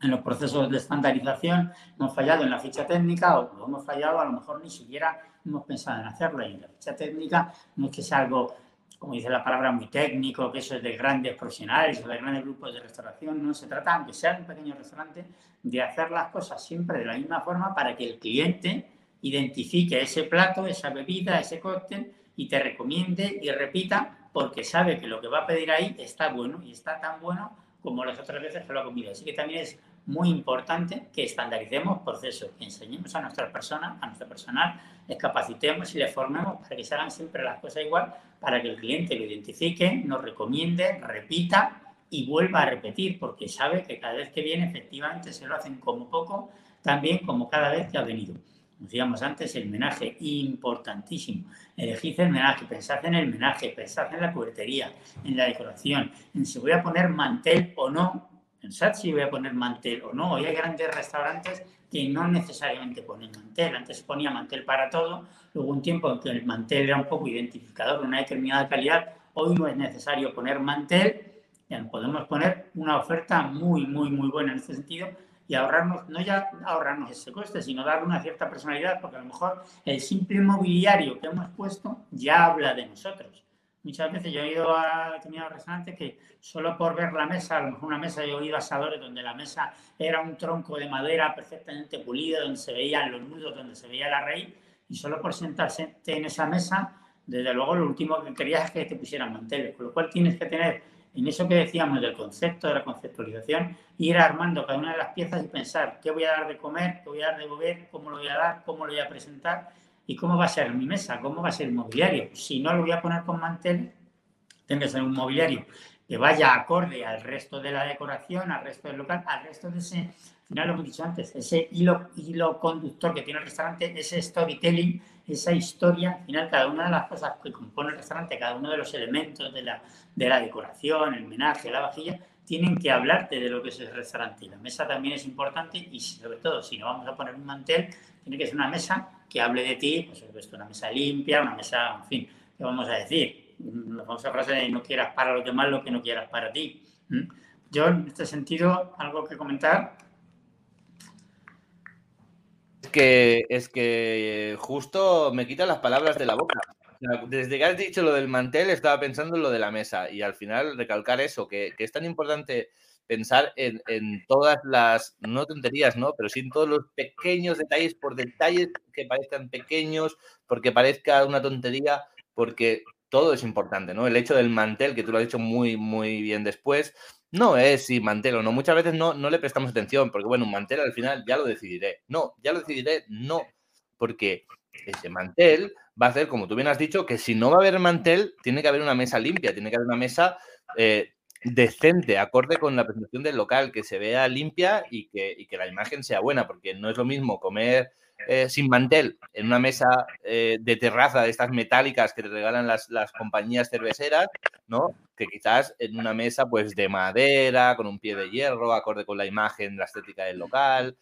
en los procesos de estandarización, hemos fallado en la ficha técnica o hemos fallado, a lo mejor ni siquiera hemos pensado en hacerlo. Y la ficha técnica no es que sea algo, como dice la palabra, muy técnico, que eso es de grandes profesionales o de grandes grupos de restauración. No se trata, aunque sea un pequeño restaurante, de hacer las cosas siempre de la misma forma para que el cliente identifique ese plato, esa bebida, ese cóctel y te recomiende y repita porque sabe que lo que va a pedir ahí está bueno y está tan bueno como las otras veces que lo ha comido. Así que también es muy importante que estandaricemos procesos, que enseñemos a nuestra persona, a nuestro personal, les capacitemos y les formemos para que se hagan siempre las cosas igual, para que el cliente lo identifique, nos recomiende, repita y vuelva a repetir, porque sabe que cada vez que viene efectivamente se lo hacen como poco, también como cada vez que ha venido. Decíamos antes, el menaje, importantísimo. Elegid el menaje, pensad en el menaje, pensad en la cubertería, en la decoración, en si voy a poner mantel o no. Pensad si voy a poner mantel o no. Hoy hay grandes restaurantes que no necesariamente ponen mantel. Antes ponía mantel para todo, luego un tiempo en que el mantel era un poco identificador de una determinada calidad. Hoy no es necesario poner mantel, ya podemos poner una oferta muy, muy, muy buena en este sentido y ahorrarnos, no ya ahorrarnos ese coste, sino darle una cierta personalidad, porque a lo mejor el simple mobiliario que hemos puesto ya habla de nosotros. Muchas veces yo he ido a determinados restaurantes que solo por ver la mesa, a lo mejor una mesa, he oído asadores donde la mesa era un tronco de madera perfectamente pulido, donde se veían los nudos, donde se veía la raíz, y solo por sentarse en esa mesa, desde luego lo último que querías es que te pusieran manteles, con lo cual tienes que tener en eso que decíamos del concepto, de la conceptualización, ir armando cada una de las piezas y pensar qué voy a dar de comer, qué voy a dar de beber, cómo lo voy a dar, cómo lo voy a presentar y cómo va a ser mi mesa, cómo va a ser el mobiliario. Si no lo voy a poner con mantel, tiene que ser un mobiliario que vaya acorde al resto de la decoración, al resto del local, al resto de ese, final lo hemos dicho antes, ese hilo, hilo conductor que tiene el restaurante, ese storytelling esa historia, al final cada una de las cosas que compone el restaurante, cada uno de los elementos de la, de la decoración, el menaje, la vajilla, tienen que hablarte de lo que es el restaurante. La mesa también es importante y sobre todo si no vamos a poner un mantel, tiene que ser una mesa que hable de ti, pues supuesto, una mesa limpia, una mesa, en fin, ¿qué vamos a decir? La famosa frase de no quieras para los demás lo que no quieras para ti. Yo, en este sentido, algo que comentar que, es que justo me quita las palabras de la boca. Desde que has dicho lo del mantel, estaba pensando en lo de la mesa y al final recalcar eso, que, es tan importante pensar en, todas las, no tonterías, ¿no? Pero sí en todos los pequeños detalles, por detalles que parezcan pequeños, porque parezca una tontería, porque todo es importante, ¿no? El hecho del mantel, que tú lo has dicho muy, muy bien después, no es si mantel o no. Muchas veces no, no le prestamos atención, porque bueno, un mantel al final ya lo decidiré. No, ya lo decidiré, no. Porque ese mantel va a hacer, como tú bien has dicho, que si no va a haber mantel, tiene que haber una mesa limpia, tiene que haber una mesa eh, decente, acorde con la presentación del local, que se vea limpia y que, y que la imagen sea buena, porque no es lo mismo comer eh, sin mantel en una mesa eh, de terraza de estas metálicas que te regalan las, compañías cerveceras, ¿no? Que quizás en una mesa pues de madera, con un pie de hierro, acorde con la imagen, la estética del local,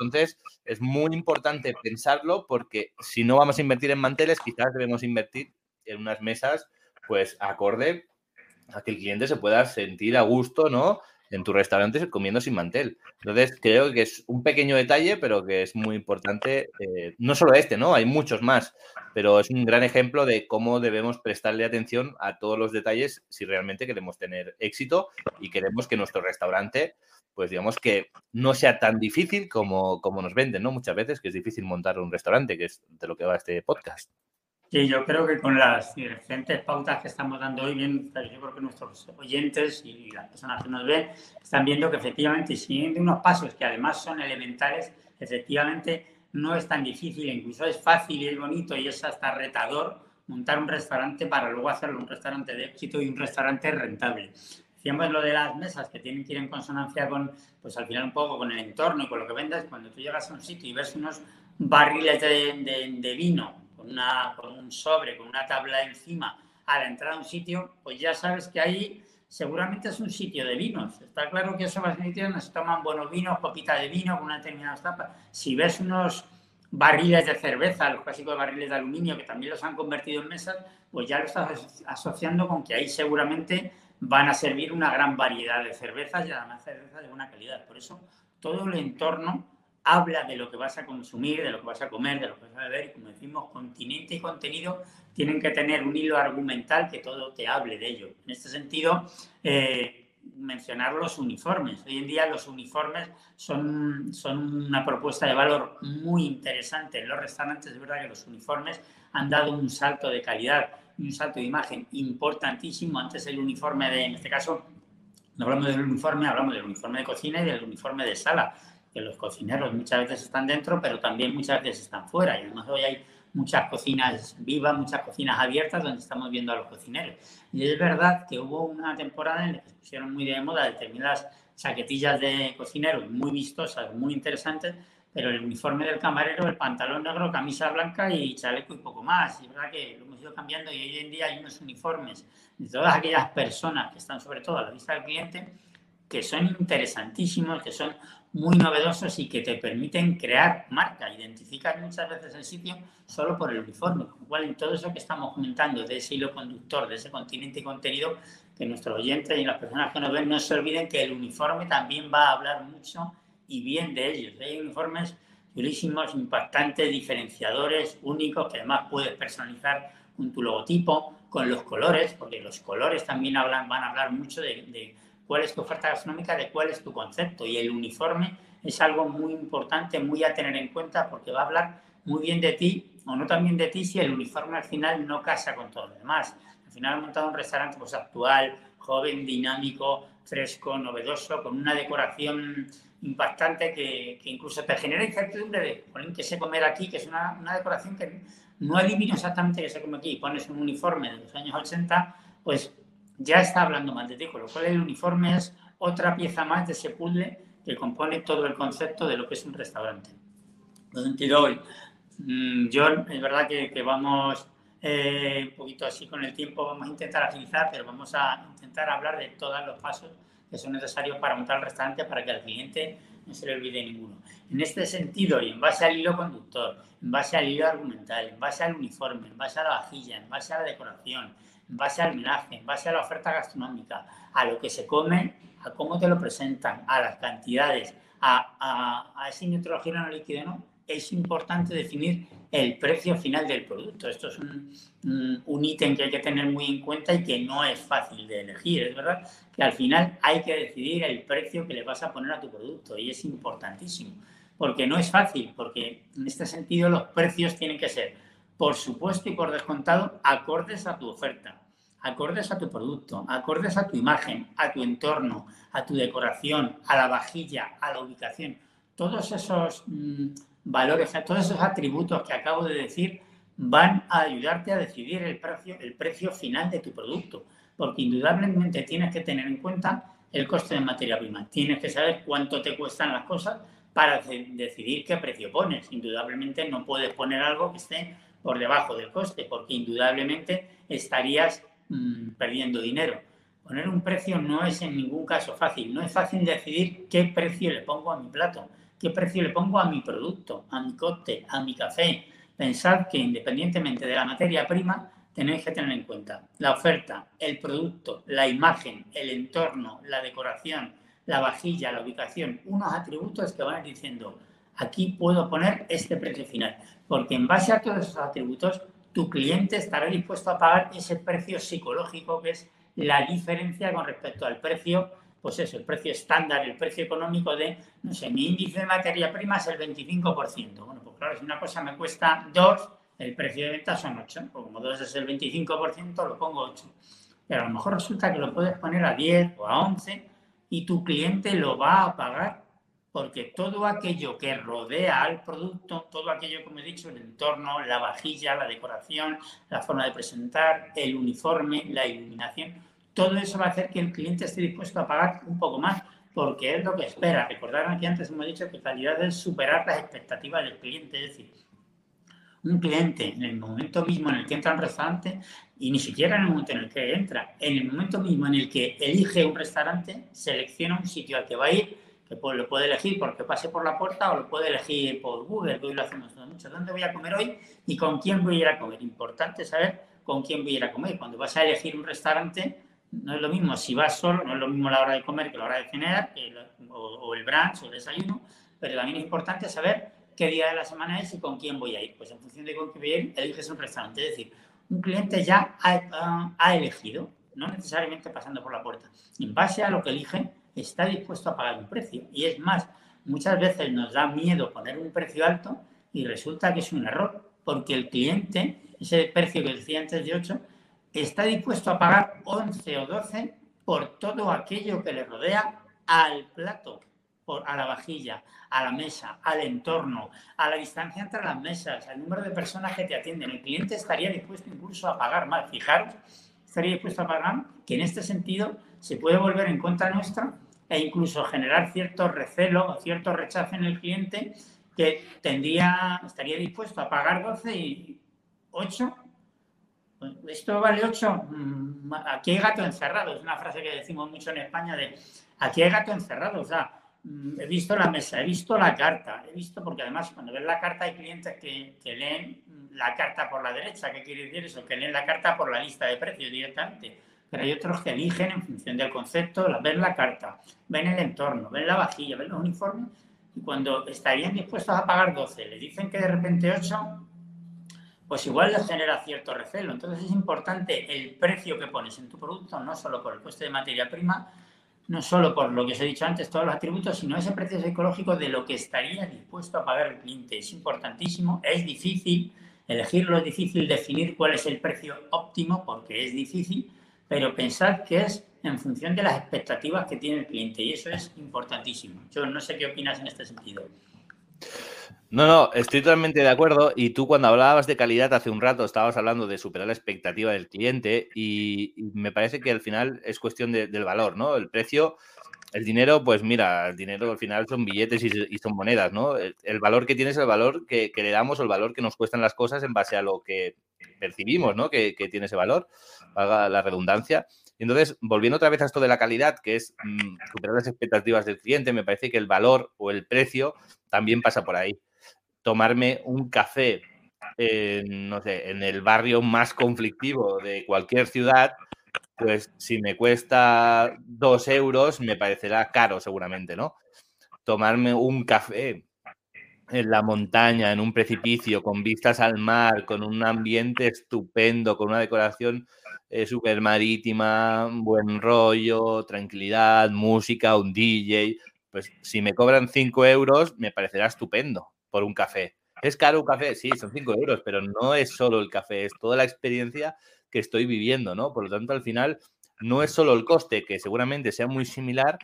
Entonces, es muy importante pensarlo porque si no vamos a invertir en manteles, quizás debemos invertir en unas mesas, pues acorde a que el cliente se pueda sentir a gusto, ¿no? En tu restaurante comiendo sin mantel. Entonces, creo que es un pequeño detalle, pero que es muy importante. Eh, no solo este, ¿no? Hay muchos más, pero es un gran ejemplo de cómo debemos prestarle atención a todos los detalles si realmente queremos tener éxito y queremos que nuestro restaurante, pues digamos que no sea tan difícil como, como nos venden, ¿no? Muchas veces que es difícil montar un restaurante, que es de lo que va este podcast. Sí, yo creo que con las diferentes pautas que estamos dando hoy, bien, yo creo que nuestros oyentes y las personas que nos ven están viendo que efectivamente, siguiendo unos pasos que además son elementales, efectivamente no es tan difícil, incluso es fácil y es bonito y es hasta retador montar un restaurante para luego hacerlo un restaurante de éxito y un restaurante rentable. Decíamos lo de las mesas que tienen que ir en consonancia con, pues al final un poco con el entorno y con lo que vendas. Cuando tú llegas a un sitio y ves unos barriles de, de vino con, una, con un sobre, con una tabla encima, a la entrada a un sitio, pues ya sabes que ahí seguramente es un sitio de vinos. Está claro que eso va a ser donde se toman buenos vinos, copita de vino con una determinada tapa. Si ves unos barriles de cerveza, los clásicos barriles de aluminio, que también los han convertido en mesas, pues ya lo estás asociando con que ahí seguramente van a servir una gran variedad de cervezas y además cervezas de buena calidad. Por eso todo el entorno habla de lo que vas a consumir, de lo que vas a comer, de lo que vas a beber, y como decimos, continente y contenido tienen que tener un hilo argumental que todo te hable de ello. En este sentido, eh, mencionar los uniformes. Hoy en día los uniformes son, son una propuesta de valor muy interesante en los restaurantes. Es verdad que los uniformes han dado un salto de calidad y un salto de imagen importantísimo. Antes el uniforme de, en este caso, no hablamos del uniforme, hablamos del uniforme de cocina y del uniforme de sala que los cocineros muchas veces están dentro, pero también muchas veces están fuera. Y además hoy hay muchas cocinas vivas, muchas cocinas abiertas donde estamos viendo a los cocineros. Y es verdad que hubo una temporada en la que se pusieron muy de moda determinadas chaquetillas de cocineros muy vistosas, muy interesantes, pero el uniforme del camarero, el pantalón negro, camisa blanca y chaleco y poco más. Y es verdad que lo hemos ido cambiando y hoy en día hay unos uniformes de todas aquellas personas que están sobre todo a la vista del cliente que son interesantísimos, que son muy novedosos y que te permiten crear marca. Identificas muchas veces el sitio solo por el uniforme. Con lo cual, en todo eso que estamos comentando, de ese hilo conductor, de ese continente y contenido, que nuestros oyentes y las personas que nos ven no se olviden que el uniforme también va a hablar mucho y bien de ellos. Hay uniformes durísimos, impactantes, diferenciadores, únicos, que además puedes personalizar con tu logotipo, con los colores, porque los colores también hablan, van a hablar mucho de cuál es tu oferta gastronómica, de cuál es tu concepto. Y el uniforme es algo muy importante, muy a tener en cuenta, porque va a hablar muy bien de ti o no tan bien de ti si el uniforme al final no casa con todo lo demás. Al final ha montado un restaurante pues, actual, joven, dinámico, fresco, novedoso, con una decoración impactante que, que incluso te genera incertidumbre de poner que se comer aquí, que es una, una decoración que no adivino exactamente que se come aquí. Pones un uniforme de los años 80, pues ya está hablando más de ti, con lo cual el uniforme es otra pieza más de ese puzzle que compone todo el concepto de lo que es un restaurante. En hoy, mm, John, es verdad que, vamos eh, un poquito así con el tiempo, vamos a intentar agilizar, pero vamos a intentar hablar de todos los pasos que son necesarios para montar el restaurante para que al cliente no se le olvide ninguno. En este sentido, y en base al hilo conductor, en base al hilo argumental, en base al uniforme, en base a la vajilla, en base a la decoración, en base al menaje, en base a la oferta gastronómica, a lo que se come, a cómo te lo presentan, a las cantidades, a, a, a ese nitrogeno no líquido, ¿no? es importante definir el precio final del producto. Esto es un ítem que hay que tener muy en cuenta y que no es fácil de elegir. Es verdad que al final hay que decidir el precio que le vas a poner a tu producto y es importantísimo. Porque no es fácil, porque en este sentido los precios tienen que ser, por supuesto y por descontado, acordes a tu oferta acordes a tu producto, acordes a tu imagen, a tu entorno, a tu decoración, a la vajilla, a la ubicación. Todos esos mm, valores, todos esos atributos que acabo de decir van a ayudarte a decidir el precio, el precio final de tu producto, porque indudablemente tienes que tener en cuenta el coste de materia prima, tienes que saber cuánto te cuestan las cosas para decidir qué precio pones. Indudablemente no puedes poner algo que esté por debajo del coste, porque indudablemente estarías Mm, perdiendo dinero. Poner un precio no es en ningún caso fácil. No es fácil decidir qué precio le pongo a mi plato, qué precio le pongo a mi producto, a mi cóctel, a mi café. Pensad que independientemente de la materia prima, tenéis que tener en cuenta la oferta, el producto, la imagen, el entorno, la decoración, la vajilla, la ubicación, unos atributos que van diciendo, aquí puedo poner este precio final, porque en base a todos esos atributos, tu cliente estará dispuesto a pagar ese precio psicológico que es la diferencia con respecto al precio, pues eso, el precio estándar, el precio económico de, no sé, mi índice de materia prima es el 25%. Bueno, pues claro, si una cosa me cuesta 2, el precio de venta son 8. Pues como 2 es el 25%, lo pongo 8. Pero a lo mejor resulta que lo puedes poner a 10 o a 11 y tu cliente lo va a pagar porque todo aquello que rodea al producto, todo aquello, como he dicho, el entorno, la vajilla, la decoración, la forma de presentar, el uniforme, la iluminación, todo eso va a hacer que el cliente esté dispuesto a pagar un poco más porque es lo que espera. Recordar que antes hemos dicho que calidad es superar las expectativas del cliente, es decir, un cliente en el momento mismo en el que entra un restaurante y ni siquiera en el momento en el que entra, en el momento mismo en el que elige un restaurante, selecciona un sitio al que va a ir, lo puede elegir porque pase por la puerta o lo puede elegir por Google, que hoy lo hacemos mucho. ¿Dónde voy a comer hoy y con quién voy a ir a comer? Importante saber con quién voy a ir a comer. Cuando vas a elegir un restaurante, no es lo mismo si vas solo, no es lo mismo la hora de comer que la hora de cenar, o, el brunch o el desayuno, pero también es importante saber qué día de la semana es y con quién voy a ir. Pues en función de con quién voy a ir, eliges un restaurante. Es decir, un cliente ya ha, elegido, no necesariamente pasando por la puerta. En base a lo que elige, está dispuesto a pagar un precio. Y es más, muchas veces nos da miedo poner un precio alto y resulta que es un error, porque el cliente, ese precio que decía antes de 8, está dispuesto a pagar 11 o 12 por todo aquello que le rodea al plato a la vajilla, a la mesa, al entorno, a la distancia entre las mesas, al número de personas que te atienden. El cliente estaría dispuesto incluso a pagar más. Fijaros, estaría dispuesto a pagar que en este sentido se puede volver en contra nuestra e incluso generar cierto recelo o cierto rechazo en el cliente que tendría, estaría dispuesto a pagar 12 y 8. Esto vale 8. Mm, aquí hay gato encerrado. Es una frase que decimos mucho en España de aquí hay gato encerrado. O sea, Mm, he visto la mesa, he visto la carta, he visto, porque además cuando ves la carta hay clientes que, leen la carta por la derecha, ¿qué quiere decir eso? Que leen la carta por la lista de precios directamente, pero hay otros que eligen en función del concepto, ven la carta, ven el entorno, ven la vajilla, ven los uniformes, y cuando estarían dispuestos a pagar 12, le dicen que de repente 8, pues igual les genera cierto recelo. Entonces es importante el precio que pones en tu producto, no solo por el coste de materia prima, no solo por lo que os he dicho antes, todos los atributos, sino ese precio psicológico de lo que estaría dispuesto a pagar el cliente. Es importantísimo, es difícil, elegirlo es difícil, definir cuál es el precio óptimo, porque es difícil, pero pensad que es en función de las expectativas que tiene el cliente y eso es importantísimo. Yo no sé qué opinas en este sentido. No, no, estoy totalmente de acuerdo. Y tú cuando hablabas de calidad hace un rato estabas hablando de superar la expectativa del cliente y, me parece que al final es cuestión del valor, ¿no? El precio, el dinero, pues mira, el dinero al final son billetes y, son monedas, ¿no? El, valor que tiene es el valor que, le damos o el valor que nos cuestan las cosas en base a lo que percibimos, ¿no? Que, tiene ese valor, haga la redundancia. Y entonces, volviendo otra vez a esto de la calidad, que es mm, superar las expectativas del cliente, me parece que el valor o el precio también pasa por ahí tomarme un café no sé, en el barrio más conflictivo de cualquier ciudad, pues si me cuesta dos euros, me parecerá caro seguramente, ¿no? Tomarme un café en la montaña, en un precipicio, con vistas al mar, con un ambiente estupendo, con una decoración eh, súper marítima, buen rollo, tranquilidad, música, un DJ, pues si me cobran cinco euros, me parecerá estupendo por un café. ¿Es caro un café? Sí, son 5 euros, pero no es solo el café, es toda la experiencia que estoy viviendo, ¿no? Por lo tanto, al final, no es solo el coste, que seguramente sea muy similar,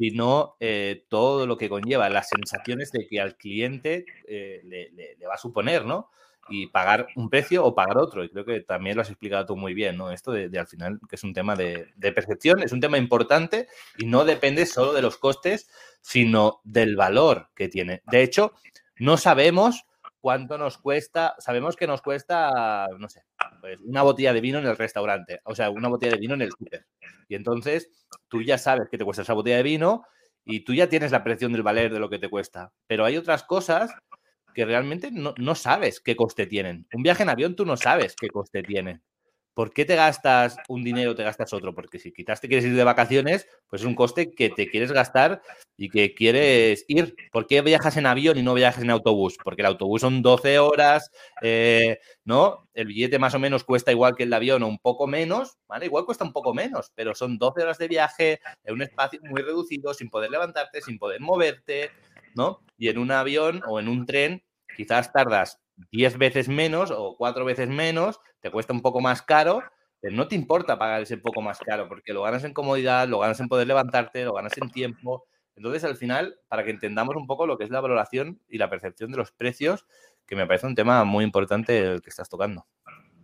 sino eh, todo lo que conlleva, las sensaciones de que al cliente eh, le, va a suponer, ¿no? Y pagar un precio o pagar otro. Y creo que también lo has explicado tú muy bien, ¿no? Esto de, al final, que es un tema de, de, percepción, es un tema importante y no depende solo de los costes, sino del valor que tiene. De hecho, no sabemos cuánto nos cuesta, sabemos que nos cuesta, no sé, pues una botella de vino en el restaurante, o sea, una botella de vino en el súper. Y entonces tú ya sabes que te cuesta esa botella de vino y tú ya tienes la presión del valer de lo que te cuesta. Pero hay otras cosas que realmente no, no sabes qué coste tienen. Un viaje en avión tú no sabes qué coste tiene. ¿Por qué te gastas un dinero te gastas otro? Porque si quizás te quieres ir de vacaciones, pues es un coste que te quieres gastar y que quieres ir. ¿Por qué viajas en avión y no viajas en autobús? Porque el autobús son 12 horas, eh, ¿no? El billete más o menos cuesta igual que el avión o un poco menos, ¿vale? Igual cuesta un poco menos, pero son 12 horas de viaje en un espacio muy reducido, sin poder levantarte, sin poder moverte, ¿no? Y en un avión o en un tren quizás tardas 10 veces menos o 4 veces menos, te cuesta un poco más caro, pero no te importa pagar ese poco más caro porque lo ganas en comodidad, lo ganas en poder levantarte, lo ganas en tiempo. Entonces, al final, para que entendamos un poco lo que es la valoración y la percepción de los precios, que me parece un tema muy importante el que estás tocando.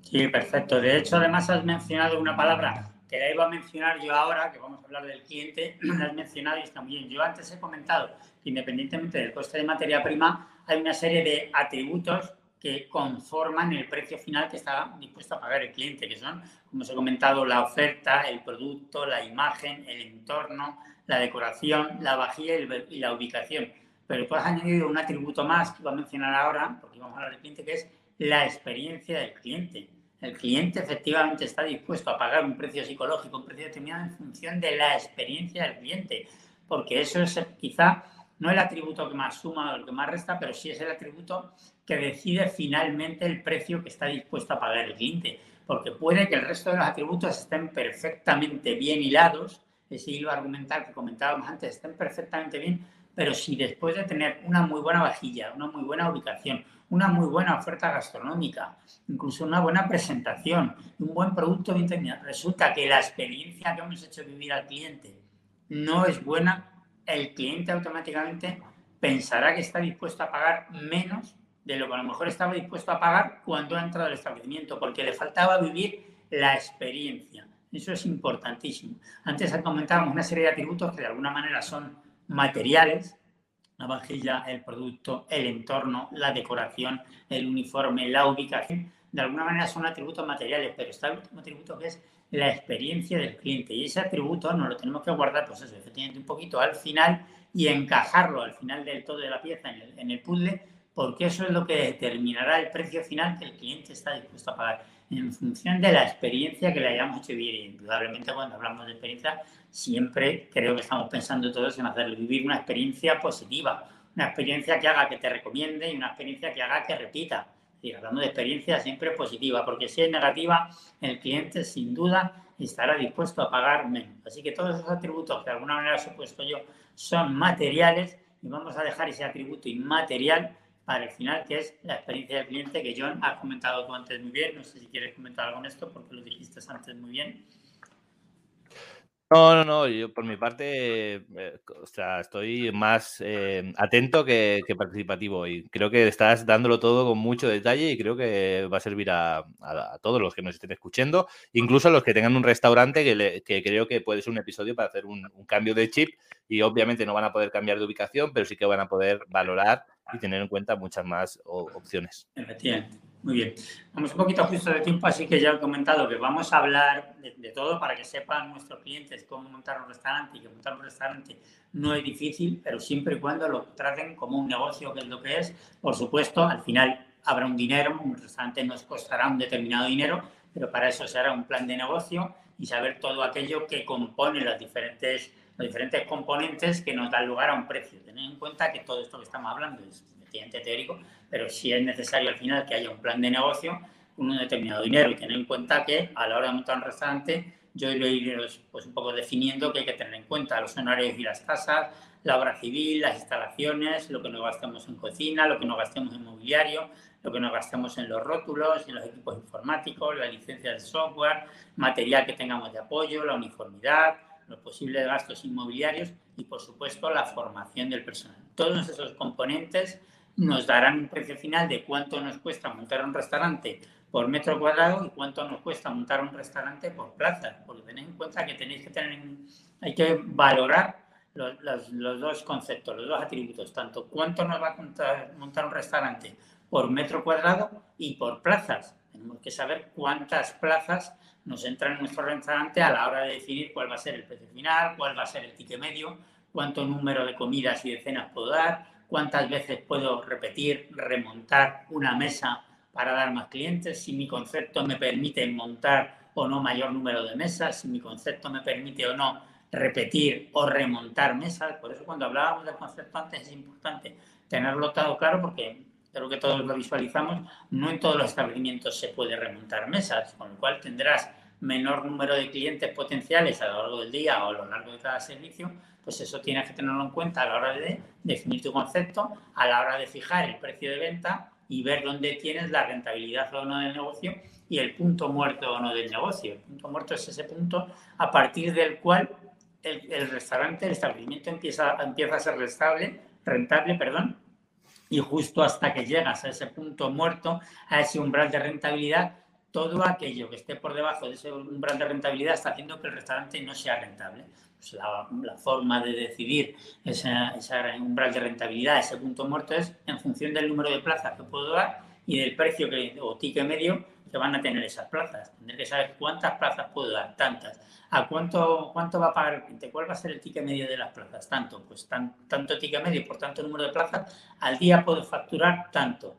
Sí, perfecto. De hecho, además has mencionado una palabra que la iba a mencionar yo ahora, que vamos a hablar del cliente, la has mencionado y está muy bien. Yo antes he comentado que independientemente del coste de materia prima, hay una serie de atributos que conforman el precio final que está dispuesto a pagar el cliente, que son, como os he comentado, la oferta, el producto, la imagen, el entorno, la decoración, la vajilla y la ubicación. Pero tú has añadido un atributo más que voy a mencionar ahora, porque vamos a hablar del cliente, que es la experiencia del cliente. El cliente efectivamente está dispuesto a pagar un precio psicológico, un precio determinado en función de la experiencia del cliente, porque eso es quizá no el atributo que más suma o el que más resta, pero sí es el atributo que decide finalmente el precio que está dispuesto a pagar el cliente. Porque puede que el resto de los atributos estén perfectamente bien hilados, ese hilo argumental que comentábamos antes, estén perfectamente bien, pero si después de tener una muy buena vajilla, una muy buena ubicación, una muy buena oferta gastronómica, incluso una buena presentación, un buen producto bien terminado, resulta que la experiencia que hemos hecho vivir al cliente no es buena, el cliente automáticamente pensará que está dispuesto a pagar menos de lo que a lo mejor estaba dispuesto a pagar cuando ha entrado al establecimiento, porque le faltaba vivir la experiencia. Eso es importantísimo. Antes comentábamos una serie de atributos que de alguna manera son materiales, la vajilla, el producto, el entorno, la decoración, el uniforme, la ubicación. De alguna manera son atributos materiales, pero está el último atributo que es la experiencia del cliente. Y ese atributo nos lo tenemos que guardar, pues eso, efectivamente, un poquito al final y encajarlo al final del todo de la pieza en el, en el puzzle, porque eso es lo que determinará el precio final que el cliente está dispuesto a pagar en función de la experiencia que le hayamos hecho vivir. Indudablemente, cuando hablamos de experiencia, siempre creo que estamos pensando todos en hacerle vivir una experiencia positiva, una experiencia que haga que te recomiende y una experiencia que haga que repita y hablando de experiencia siempre positiva, porque si es negativa, el cliente sin duda estará dispuesto a pagar menos. Así que todos esos atributos que de alguna manera he supuesto yo son materiales y vamos a dejar ese atributo inmaterial para el final, que es la experiencia del cliente, que John has comentado tú antes muy bien. No sé si quieres comentar algo en esto, porque lo dijiste antes muy bien. No, no, no, yo por mi parte, eh, o sea, estoy más eh, atento que, participativo y creo que estás dándolo todo con mucho detalle y creo que va a servir a, todos los que nos estén escuchando, incluso a los que tengan un restaurante que, creo que puede ser un episodio para hacer un, cambio de chip y obviamente no van a poder cambiar de ubicación, pero sí que van a poder valorar y tener en cuenta muchas más opciones. Muy bien. Vamos un poquito justo de tiempo, así que ya he comentado que vamos a hablar de, todo para que sepan nuestros clientes cómo montar un restaurante y que montar un restaurante no es difícil, pero siempre y cuando lo traten como un negocio, que es lo que es. Por supuesto, al final habrá un dinero, un restaurante nos costará un determinado dinero, pero para eso será un plan de negocio y saber todo aquello que compone las diferentes, los diferentes componentes que nos dan lugar a un precio. Tener en cuenta que todo esto que estamos hablando es teórico, pero sí es necesario al final que haya un plan de negocio con un determinado dinero y tener en cuenta que a la hora de montar un restaurante yo iré pues, un poco definiendo que hay que tener en cuenta los honorarios y las tasas, la obra civil, las instalaciones, lo que nos gastemos en cocina, lo que nos gastemos en mobiliario, lo que nos gastemos en los rótulos, en los equipos informáticos, la licencia de software, material que tengamos de apoyo, la uniformidad, los posibles gastos inmobiliarios y, por supuesto, la formación del personal. Todos esos componentes nos darán un precio final de cuánto nos cuesta montar un restaurante por metro cuadrado y cuánto nos cuesta montar un restaurante por plaza. Porque tenéis en cuenta que tenéis que tener, hay que valorar los, los, dos conceptos, los dos atributos, tanto cuánto nos va a montar un restaurante por metro cuadrado y por plazas. Tenemos que saber cuántas plazas nos entran en nuestro restaurante a la hora de definir cuál va a ser el precio final, cuál va a ser el ticket medio, cuánto número de comidas y de cenas puedo dar, cuántas veces puedo repetir, remontar una mesa para dar más clientes, si mi concepto me permite montar o no mayor número de mesas, si mi concepto me permite o no repetir o remontar mesas. Por eso cuando hablábamos del concepto antes es importante tenerlo todo claro porque creo que todos lo visualizamos, no en todos los establecimientos se puede remontar mesas, con lo cual tendrás menor número de clientes potenciales a lo largo del día o a lo largo de cada servicio, pues eso tienes que tenerlo en cuenta a la hora de definir tu concepto, a la hora de fijar el precio de venta y ver dónde tienes la rentabilidad o no del negocio y el punto muerto o no del negocio. El punto muerto es ese punto a partir del cual el, restaurante, el establecimiento empieza, empieza a ser rentable, rentable, perdón, y justo hasta que llegas a ese punto muerto, a ese umbral de rentabilidad, todo aquello que esté por debajo de ese umbral de rentabilidad está haciendo que el restaurante no sea rentable. Pues la, forma de decidir ese, umbral de rentabilidad, ese punto muerto, es en función del número de plazas que puedo dar y del precio que, o ticket medio que van a tener esas plazas. Tendré que saber cuántas plazas puedo dar, tantas. ¿A cuánto, cuánto va a pagar el cliente? ¿Cuál va a ser el ticket medio de las plazas? Tanto, pues tanto ticket medio por tanto número de plazas, al día puedo facturar tanto.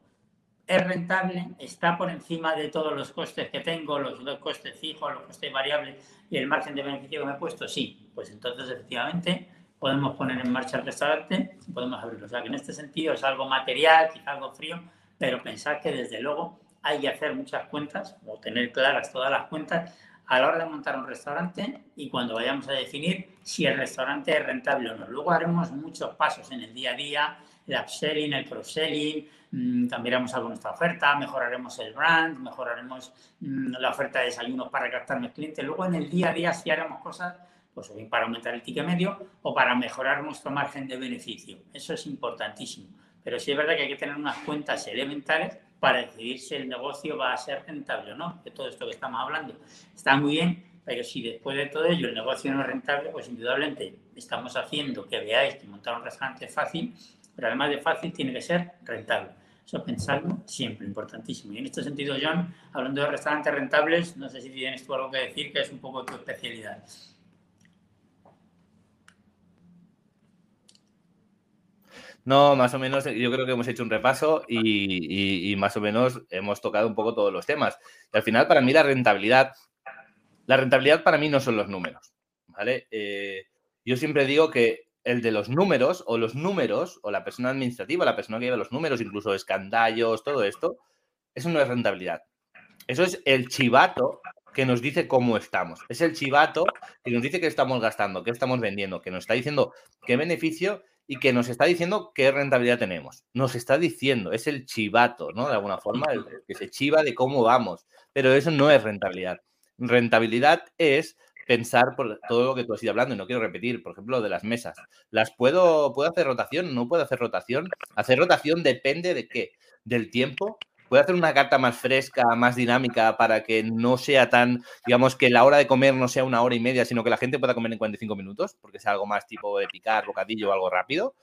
Es rentable, está por encima de todos los costes que tengo, los, los costes fijos, los costes variables y el margen de beneficio que me he puesto. Sí, pues entonces efectivamente podemos poner en marcha el restaurante podemos abrirlo. O sea que en este sentido es algo material, quizá algo frío, pero pensar que desde luego hay que hacer muchas cuentas o tener claras todas las cuentas a la hora de montar un restaurante y cuando vayamos a definir si el restaurante es rentable o no. Luego haremos muchos pasos en el día a día, el upselling, el cross-selling, mm, cambiaremos algo nuestra oferta, mejoraremos el brand, mejoraremos mm, la oferta de desayunos para captar más clientes. Luego en el día a día sí haremos cosas pues bien para aumentar el ticket medio o para mejorar nuestro margen de beneficio. Eso es importantísimo. Pero sí es verdad que hay que tener unas cuentas elementales para decidir si el negocio va a ser rentable o no, de todo esto que estamos hablando. Está muy bien, pero si después de todo ello el negocio no es rentable, pues indudablemente estamos haciendo que veáis que montar un restaurante es fácil, pero además de fácil tiene que ser rentable. Eso pensarlo siempre, importantísimo. Y en este sentido, John, hablando de restaurantes rentables, no sé si tienes tú algo que decir, que es un poco tu especialidad. No, más o menos, yo creo que hemos hecho un repaso y, más o menos hemos tocado un poco todos los temas. Y al final, para mí, la rentabilidad, la rentabilidad para mí no son los números, ¿vale? Eh, yo siempre digo que el de los números o los números o la persona administrativa, la persona que lleva los números, incluso escandallos, todo esto, eso no es rentabilidad. Eso es el chivato que nos dice cómo estamos. Es el chivato que nos dice qué estamos gastando, qué estamos vendiendo, que nos está diciendo qué beneficio y que nos está diciendo qué rentabilidad tenemos. Nos está diciendo, es el chivato, ¿no? De alguna forma, el, que se chiva de cómo vamos. Pero eso no es rentabilidad. Rentabilidad es pensar por todo lo que tú has ido hablando y no quiero repetir, por ejemplo, de las mesas. ¿Las puedo, puedo hacer rotación? ¿No puedo hacer rotación? Hacer rotación depende de qué? Del tiempo, ¿Puede hacer una carta más fresca, más dinámica para que no sea tan, digamos, que la hora de comer no sea una hora y media, sino que la gente pueda comer en 45 minutos, porque sea algo más tipo de picar, bocadillo o algo rápido?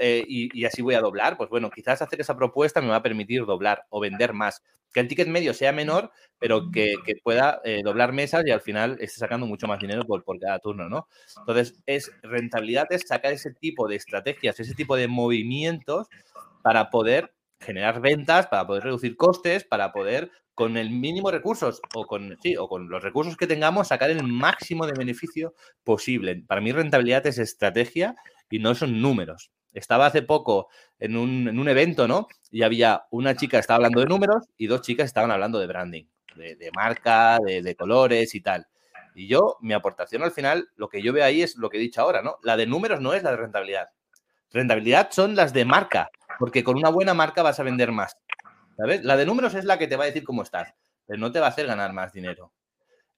Eh, y, así voy a doblar, pues bueno, quizás hacer esa propuesta me va a permitir doblar o vender más. Que el ticket medio sea menor, pero que, pueda eh, doblar mesas y al final esté sacando mucho más dinero por, por, cada turno, ¿no? Entonces, es rentabilidad es sacar ese tipo de estrategias, ese tipo de movimientos para poder generar ventas, para poder reducir costes, para poder con el mínimo recursos o con, sí, o con los recursos que tengamos sacar el máximo de beneficio posible. Para mí rentabilidad es estrategia y no son números. Estaba hace poco en un, en un evento, ¿no? Y había una chica que estaba hablando de números y dos chicas estaban hablando de branding, de, marca, de, de colores y tal. Y yo, mi aportación al final, lo que yo veo ahí es lo que he dicho ahora, ¿no? La de números no es la de rentabilidad. Rentabilidad son las de marca, porque con una buena marca vas a vender más. ¿Sabes? La de números es la que te va a decir cómo estás, pero no te va a hacer ganar más dinero.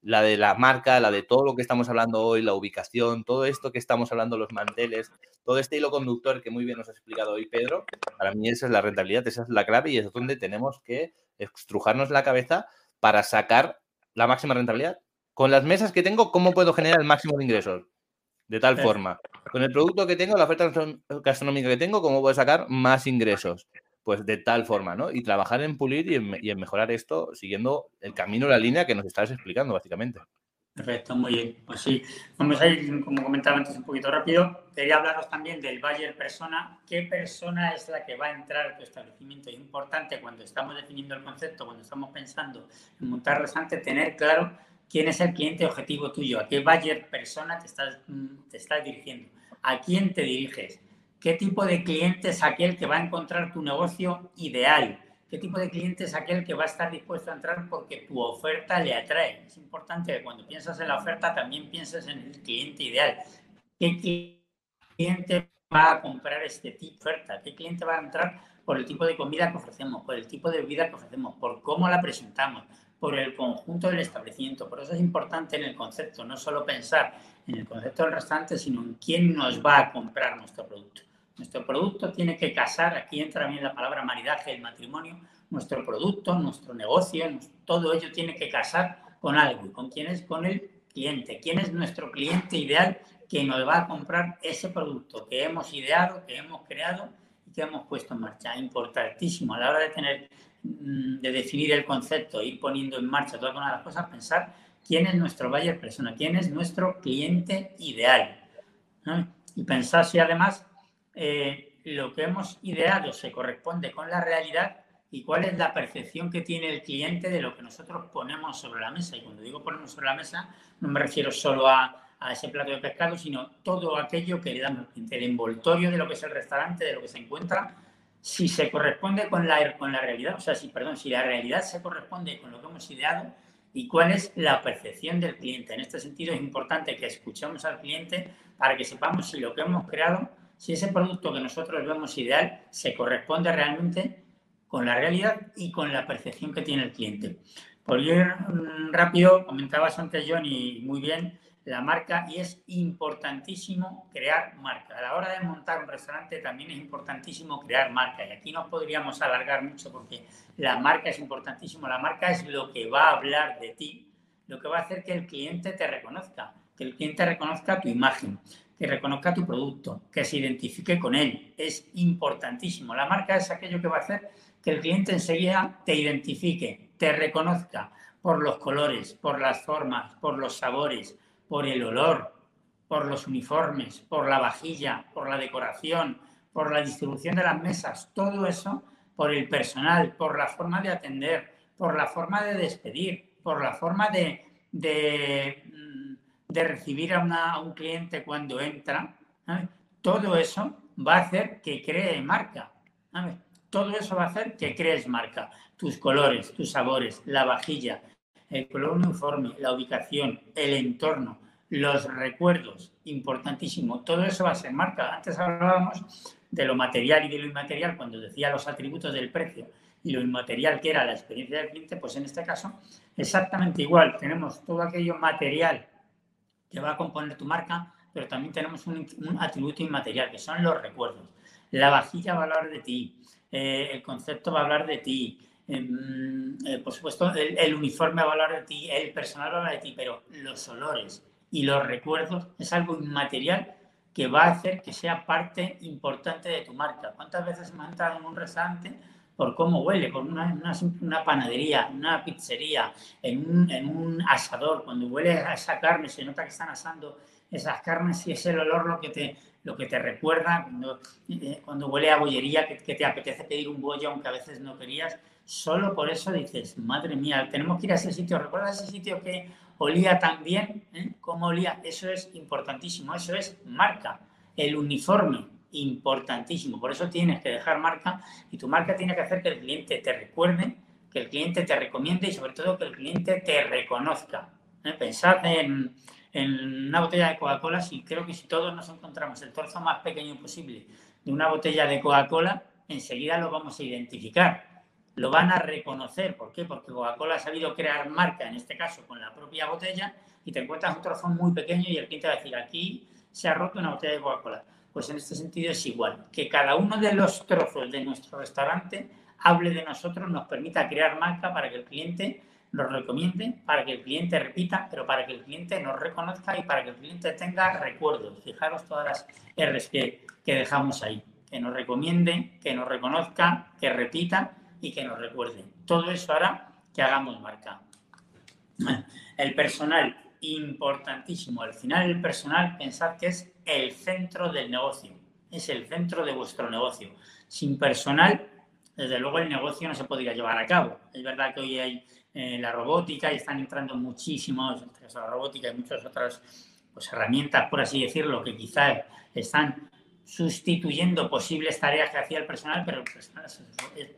La de la marca, la de todo lo que estamos hablando hoy, la ubicación, todo esto que estamos hablando, los manteles, todo este hilo conductor que muy bien nos ha explicado hoy Pedro, para mí esa es la rentabilidad, esa es la clave y es donde tenemos que estrujarnos la cabeza para sacar la máxima rentabilidad. Con las mesas que tengo, ¿cómo puedo generar el máximo de ingresos? De tal forma, con el producto que tengo, la oferta gastronómica que tengo, ¿cómo puedo sacar más ingresos? Pues de tal forma, ¿no? Y trabajar en pulir y en, mejorar esto siguiendo el camino, la línea que nos estás explicando, básicamente. Perfecto, muy bien. Pues sí, vamos a ir, como comentaba antes, un poquito rápido. Quería hablaros también del Bayer Persona. ¿Qué persona es la que va a entrar a tu establecimiento? Es importante cuando estamos definiendo el concepto, cuando estamos pensando en montar restaurante, tener claro quién es el cliente objetivo tuyo, a qué Bayer Persona te estás, te estás dirigiendo, a quién te diriges, qué tipo de cliente es aquel que va a encontrar tu negocio ideal qué tipo de cliente es aquel que va a estar dispuesto a entrar porque tu oferta le atrae. Es importante que cuando piensas en la oferta también pienses en el cliente ideal. ¿Qué cliente va a comprar este tipo de oferta? ¿Qué cliente va a entrar por el tipo de comida que ofrecemos, por el tipo de bebida que ofrecemos, por cómo la presentamos, por el conjunto del establecimiento? Por eso es importante en el concepto, no solo pensar en el concepto del restaurante, sino en quién nos va a comprar nuestro producto. Nuestro producto tiene que casar, aquí entra bien la palabra maridaje, el matrimonio, nuestro producto, nuestro negocio, todo ello tiene que casar con algo. ¿Y con quién es? Con el cliente. ¿Quién es nuestro cliente ideal que nos va a comprar ese producto que hemos ideado, que hemos creado y que hemos puesto en marcha? Importantísimo a la hora de tener, mm, de definir el concepto, ir poniendo en marcha todas las cosas, pensar quién es nuestro buyer persona, quién es nuestro cliente ideal. Y pensar si además eh, lo que hemos ideado se corresponde con la realidad y cuál es la percepción que tiene el cliente de lo que nosotros ponemos sobre la mesa. Y cuando digo ponemos sobre la mesa, no me refiero solo a, ese plato de pescado, sino todo aquello que le damos el envoltorio de lo que es el restaurante, de lo que se encuentra, si se corresponde con la, con la realidad, o sea, si, perdón, si la realidad se corresponde con lo que hemos ideado y cuál es la percepción del cliente. En este sentido es importante que escuchemos al cliente para que sepamos si lo que hemos creado si ese producto que nosotros vemos ideal se corresponde realmente con la realidad y con la percepción que tiene el cliente. Por ir mm, rápido, comentabas antes, Johnny, muy bien, la marca y es importantísimo crear marca. A la hora de montar un restaurante también es importantísimo crear marca y aquí no podríamos alargar mucho porque la marca es importantísimo. La marca es lo que va a hablar de ti, lo que va a hacer que el cliente te reconozca, que el cliente reconozca tu imagen, que reconozca tu producto, que se identifique con él. Es importantísimo. La marca es aquello que va a hacer que el cliente enseguida te identifique, te reconozca por los colores, por las formas, por los sabores, por el olor, por los uniformes, por la vajilla, por la decoración, por la distribución de las mesas, todo eso por el personal, por la forma de atender, por la forma de despedir, por la forma de, de de recibir a, un cliente cuando entra, todo eso va a hacer que cree marca. Todo eso va a hacer que crees marca. Tus colores, tus sabores, la vajilla, el color uniforme, la ubicación, el entorno, los recuerdos, importantísimo. Todo eso va a ser marca. Antes hablábamos de lo material y de lo inmaterial cuando decía los atributos del precio y lo inmaterial que era la experiencia del cliente, pues en este caso exactamente igual. Tenemos todo aquello material que va a componer tu marca, pero también tenemos un, atributo inmaterial, que son los recuerdos. La vajilla va a hablar de ti, eh, el concepto va a hablar de ti, em, eh, por supuesto, el, uniforme va a hablar de ti, el personal va a hablar de ti, pero los olores y los recuerdos es algo inmaterial que va a hacer que sea parte importante de tu marca. ¿Cuántas veces hemos entrado en un restaurante por cómo huele, por una, una, panadería, una pizzería, en un, en un, asador, cuando huele a esa carne, se nota que están asando esas carnes y es el olor lo que te, lo que te recuerda, cuando, eh, cuando huele a bollería, que, que, te apetece pedir un bollo aunque a veces no querías, solo por eso dices, madre mía, tenemos que ir a ese sitio, ¿recuerdas ese sitio que olía tan bien? ¿Eh? ¿Cómo olía? Eso es importantísimo, eso es marca, el uniforme, importantísimo. Por eso tienes que dejar marca y tu marca tiene que hacer que el cliente te recuerde, que el cliente te recomiende y sobre todo que el cliente te reconozca. ¿Eh? Pensad en, en, una botella de Coca-Cola, si creo que si todos nos encontramos el torso más pequeño posible de una botella de Coca-Cola, enseguida lo vamos a identificar. Lo van a reconocer. ¿Por qué? Porque Coca-Cola ha sabido crear marca, en este caso con la propia botella, y te encuentras un trozo muy pequeño y el cliente va a decir, aquí se ha roto una botella de Coca-Cola. Pues en este sentido es igual, que cada uno de los trozos de nuestro restaurante hable de nosotros, nos permita crear marca para que el cliente nos recomiende, para que el cliente repita, pero para que el cliente nos reconozca y para que el cliente tenga recuerdos. Fijaros todas las R's que, que dejamos ahí. Que nos recomiende, que nos reconozca, que repita y que nos recuerde. Todo eso hará que hagamos marca. El personal importantísimo. Al final el personal, pensad que es el centro del negocio, es el centro de vuestro negocio. Sin personal, desde luego el negocio no se podría llevar a cabo. Es verdad que hoy hay eh, la robótica y están entrando muchísimos, entre la robótica y muchas otras pues, herramientas, por así decirlo, que quizás están sustituyendo posibles tareas que hacía el personal, pero el personal es,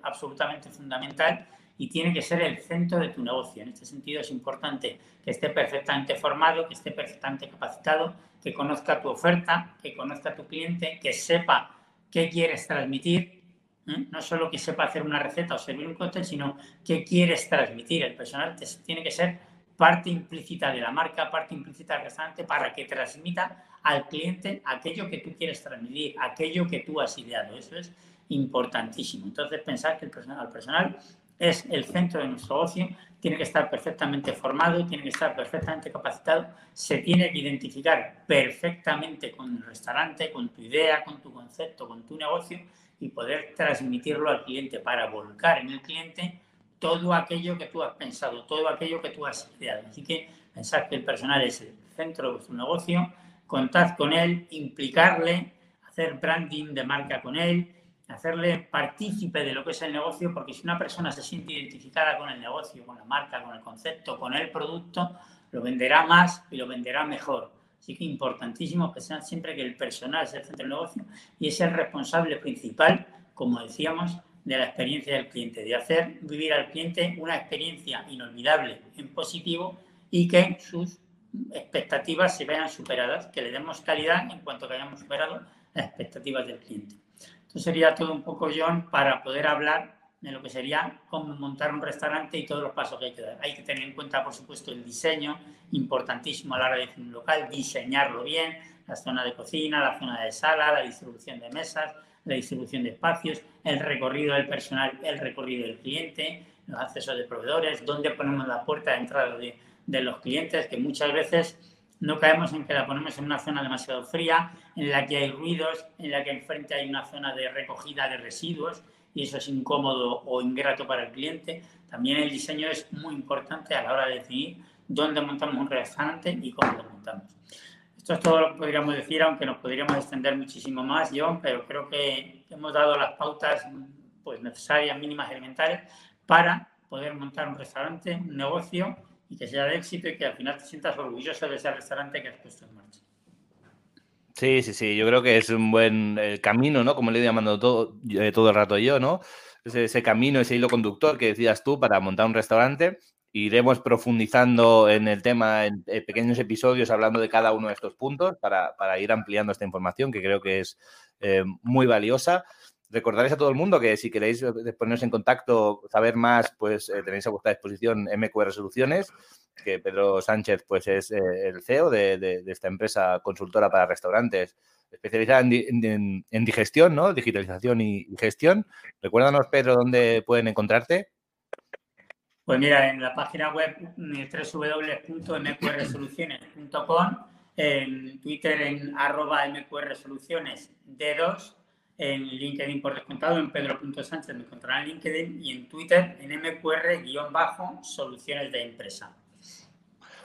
absolutamente fundamental y tiene que ser el centro de tu negocio. En este sentido es importante que esté perfectamente formado, que esté perfectamente capacitado, que conozca tu oferta, que conozca a tu cliente, que sepa qué quieres transmitir, ¿eh? no solo que sepa hacer una receta o servir un cóctel, sino qué quieres transmitir. El personal tiene que ser parte implícita de la marca, parte implícita del restaurante para que transmita al cliente aquello que tú quieres transmitir, aquello que tú has ideado. Eso es importantísimo. Entonces, pensar que el personal, personal es el centro de nuestro negocio, tiene que estar perfectamente formado, tiene que estar perfectamente capacitado, se tiene que identificar perfectamente con el restaurante, con tu idea, con tu concepto, con tu negocio y poder transmitirlo al cliente para volcar en el cliente todo aquello que tú has pensado, todo aquello que tú has ideado. Así que pensar que el personal es el centro de vuestro negocio, contad con él, implicarle, hacer branding de marca con él, hacerle partícipe de lo que es el negocio, porque si una persona se siente identificada con el negocio, con la marca, con el concepto, con el producto, lo venderá más y lo venderá mejor. Así que importantísimo que sean siempre que el personal es el centro del negocio y es el responsable principal, como decíamos, de la experiencia del cliente, de hacer vivir al cliente una experiencia inolvidable en positivo y que sus expectativas se vean superadas, que le demos calidad en cuanto que hayamos superado las expectativas del cliente. Esto sería todo un poco, John, para poder hablar de lo que sería cómo montar un restaurante y todos los pasos que hay que dar. Hay que tener en cuenta, por supuesto, el diseño, importantísimo a la hora de un local, diseñarlo bien, la zona de cocina, la zona de sala, la distribución de mesas, la distribución de espacios, el recorrido del personal, el recorrido del cliente, los accesos de proveedores, dónde ponemos la puerta de entrada de, de los clientes, que muchas veces no caemos en que la ponemos en una zona demasiado fría, en la que hay ruidos, en la que enfrente hay una zona de recogida de residuos y eso es incómodo o ingrato para el cliente. También el diseño es muy importante a la hora de definir dónde montamos un restaurante y cómo lo montamos. Esto es todo lo que podríamos decir, aunque nos podríamos extender muchísimo más, John, pero creo que hemos dado las pautas pues, necesarias, mínimas, elementales, para poder montar un restaurante, un negocio y que sea de éxito y que al final te sientas orgulloso de ese restaurante que has puesto en marcha. Sí, sí, sí, yo creo que es un buen eh, camino, ¿no? Como le he ido llamando todo, eh, todo el rato yo, ¿no? Ese, camino, ese hilo conductor que decías tú para montar un restaurante Iremos profundizando en el tema en, pequeños episodios hablando de cada uno de estos puntos para, para ir ampliando esta información que creo que es eh, muy valiosa. Recordarles a todo el mundo que si queréis eh, poneros en contacto, saber más, pues eh, tenéis a vuestra disposición MQR Soluciones, que Pedro Sánchez pues es eh, el CEO de, esta empresa consultora para restaurantes especializada en, digestión, ¿no? Digitalización y, y gestión. Recuérdanos, Pedro, dónde pueden encontrarte. Pues mira, en la página web www.mqrsoluciones.com, en Twitter en arroba mqrsoluciones D2, en LinkedIn por descontado, en pedro.sánchez me encontrarán en LinkedIn y en Twitter en mqr-soluciones de empresa.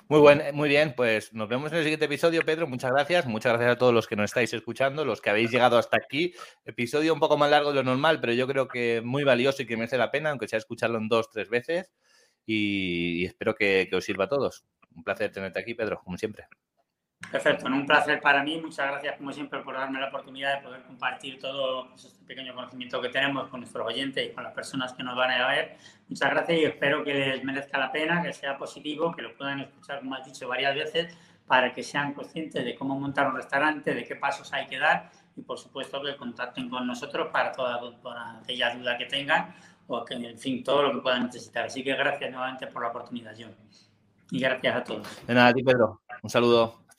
Muy, buen, muy bien, pues nos vemos en el siguiente episodio, Pedro. Muchas gracias. Muchas gracias a todos los que nos estáis escuchando, los que habéis llegado hasta aquí. Episodio un poco más largo de lo normal, pero yo creo que muy valioso y que merece la pena, aunque sea escucharlo en dos, tres veces y, espero que, os sirva a todos. Un placer tenerte aquí, Pedro, como siempre. Perfecto, un placer para mí. Muchas gracias, como siempre, por darme la oportunidad de poder compartir todo este pequeño conocimiento que tenemos con nuestros oyentes y con las personas que nos van a ver. Muchas gracias y espero que les merezca la pena, que sea positivo, que lo puedan escuchar, como has dicho varias veces, para que sean conscientes de cómo montar un restaurante, de qué pasos hay que dar y, por supuesto, que contacten con nosotros para toda, aquella duda que tengan o que, en fin, todo lo que puedan necesitar. Así que gracias nuevamente por la oportunidad, John. Y gracias a todos. De nada, a ti, Pedro. Un saludo.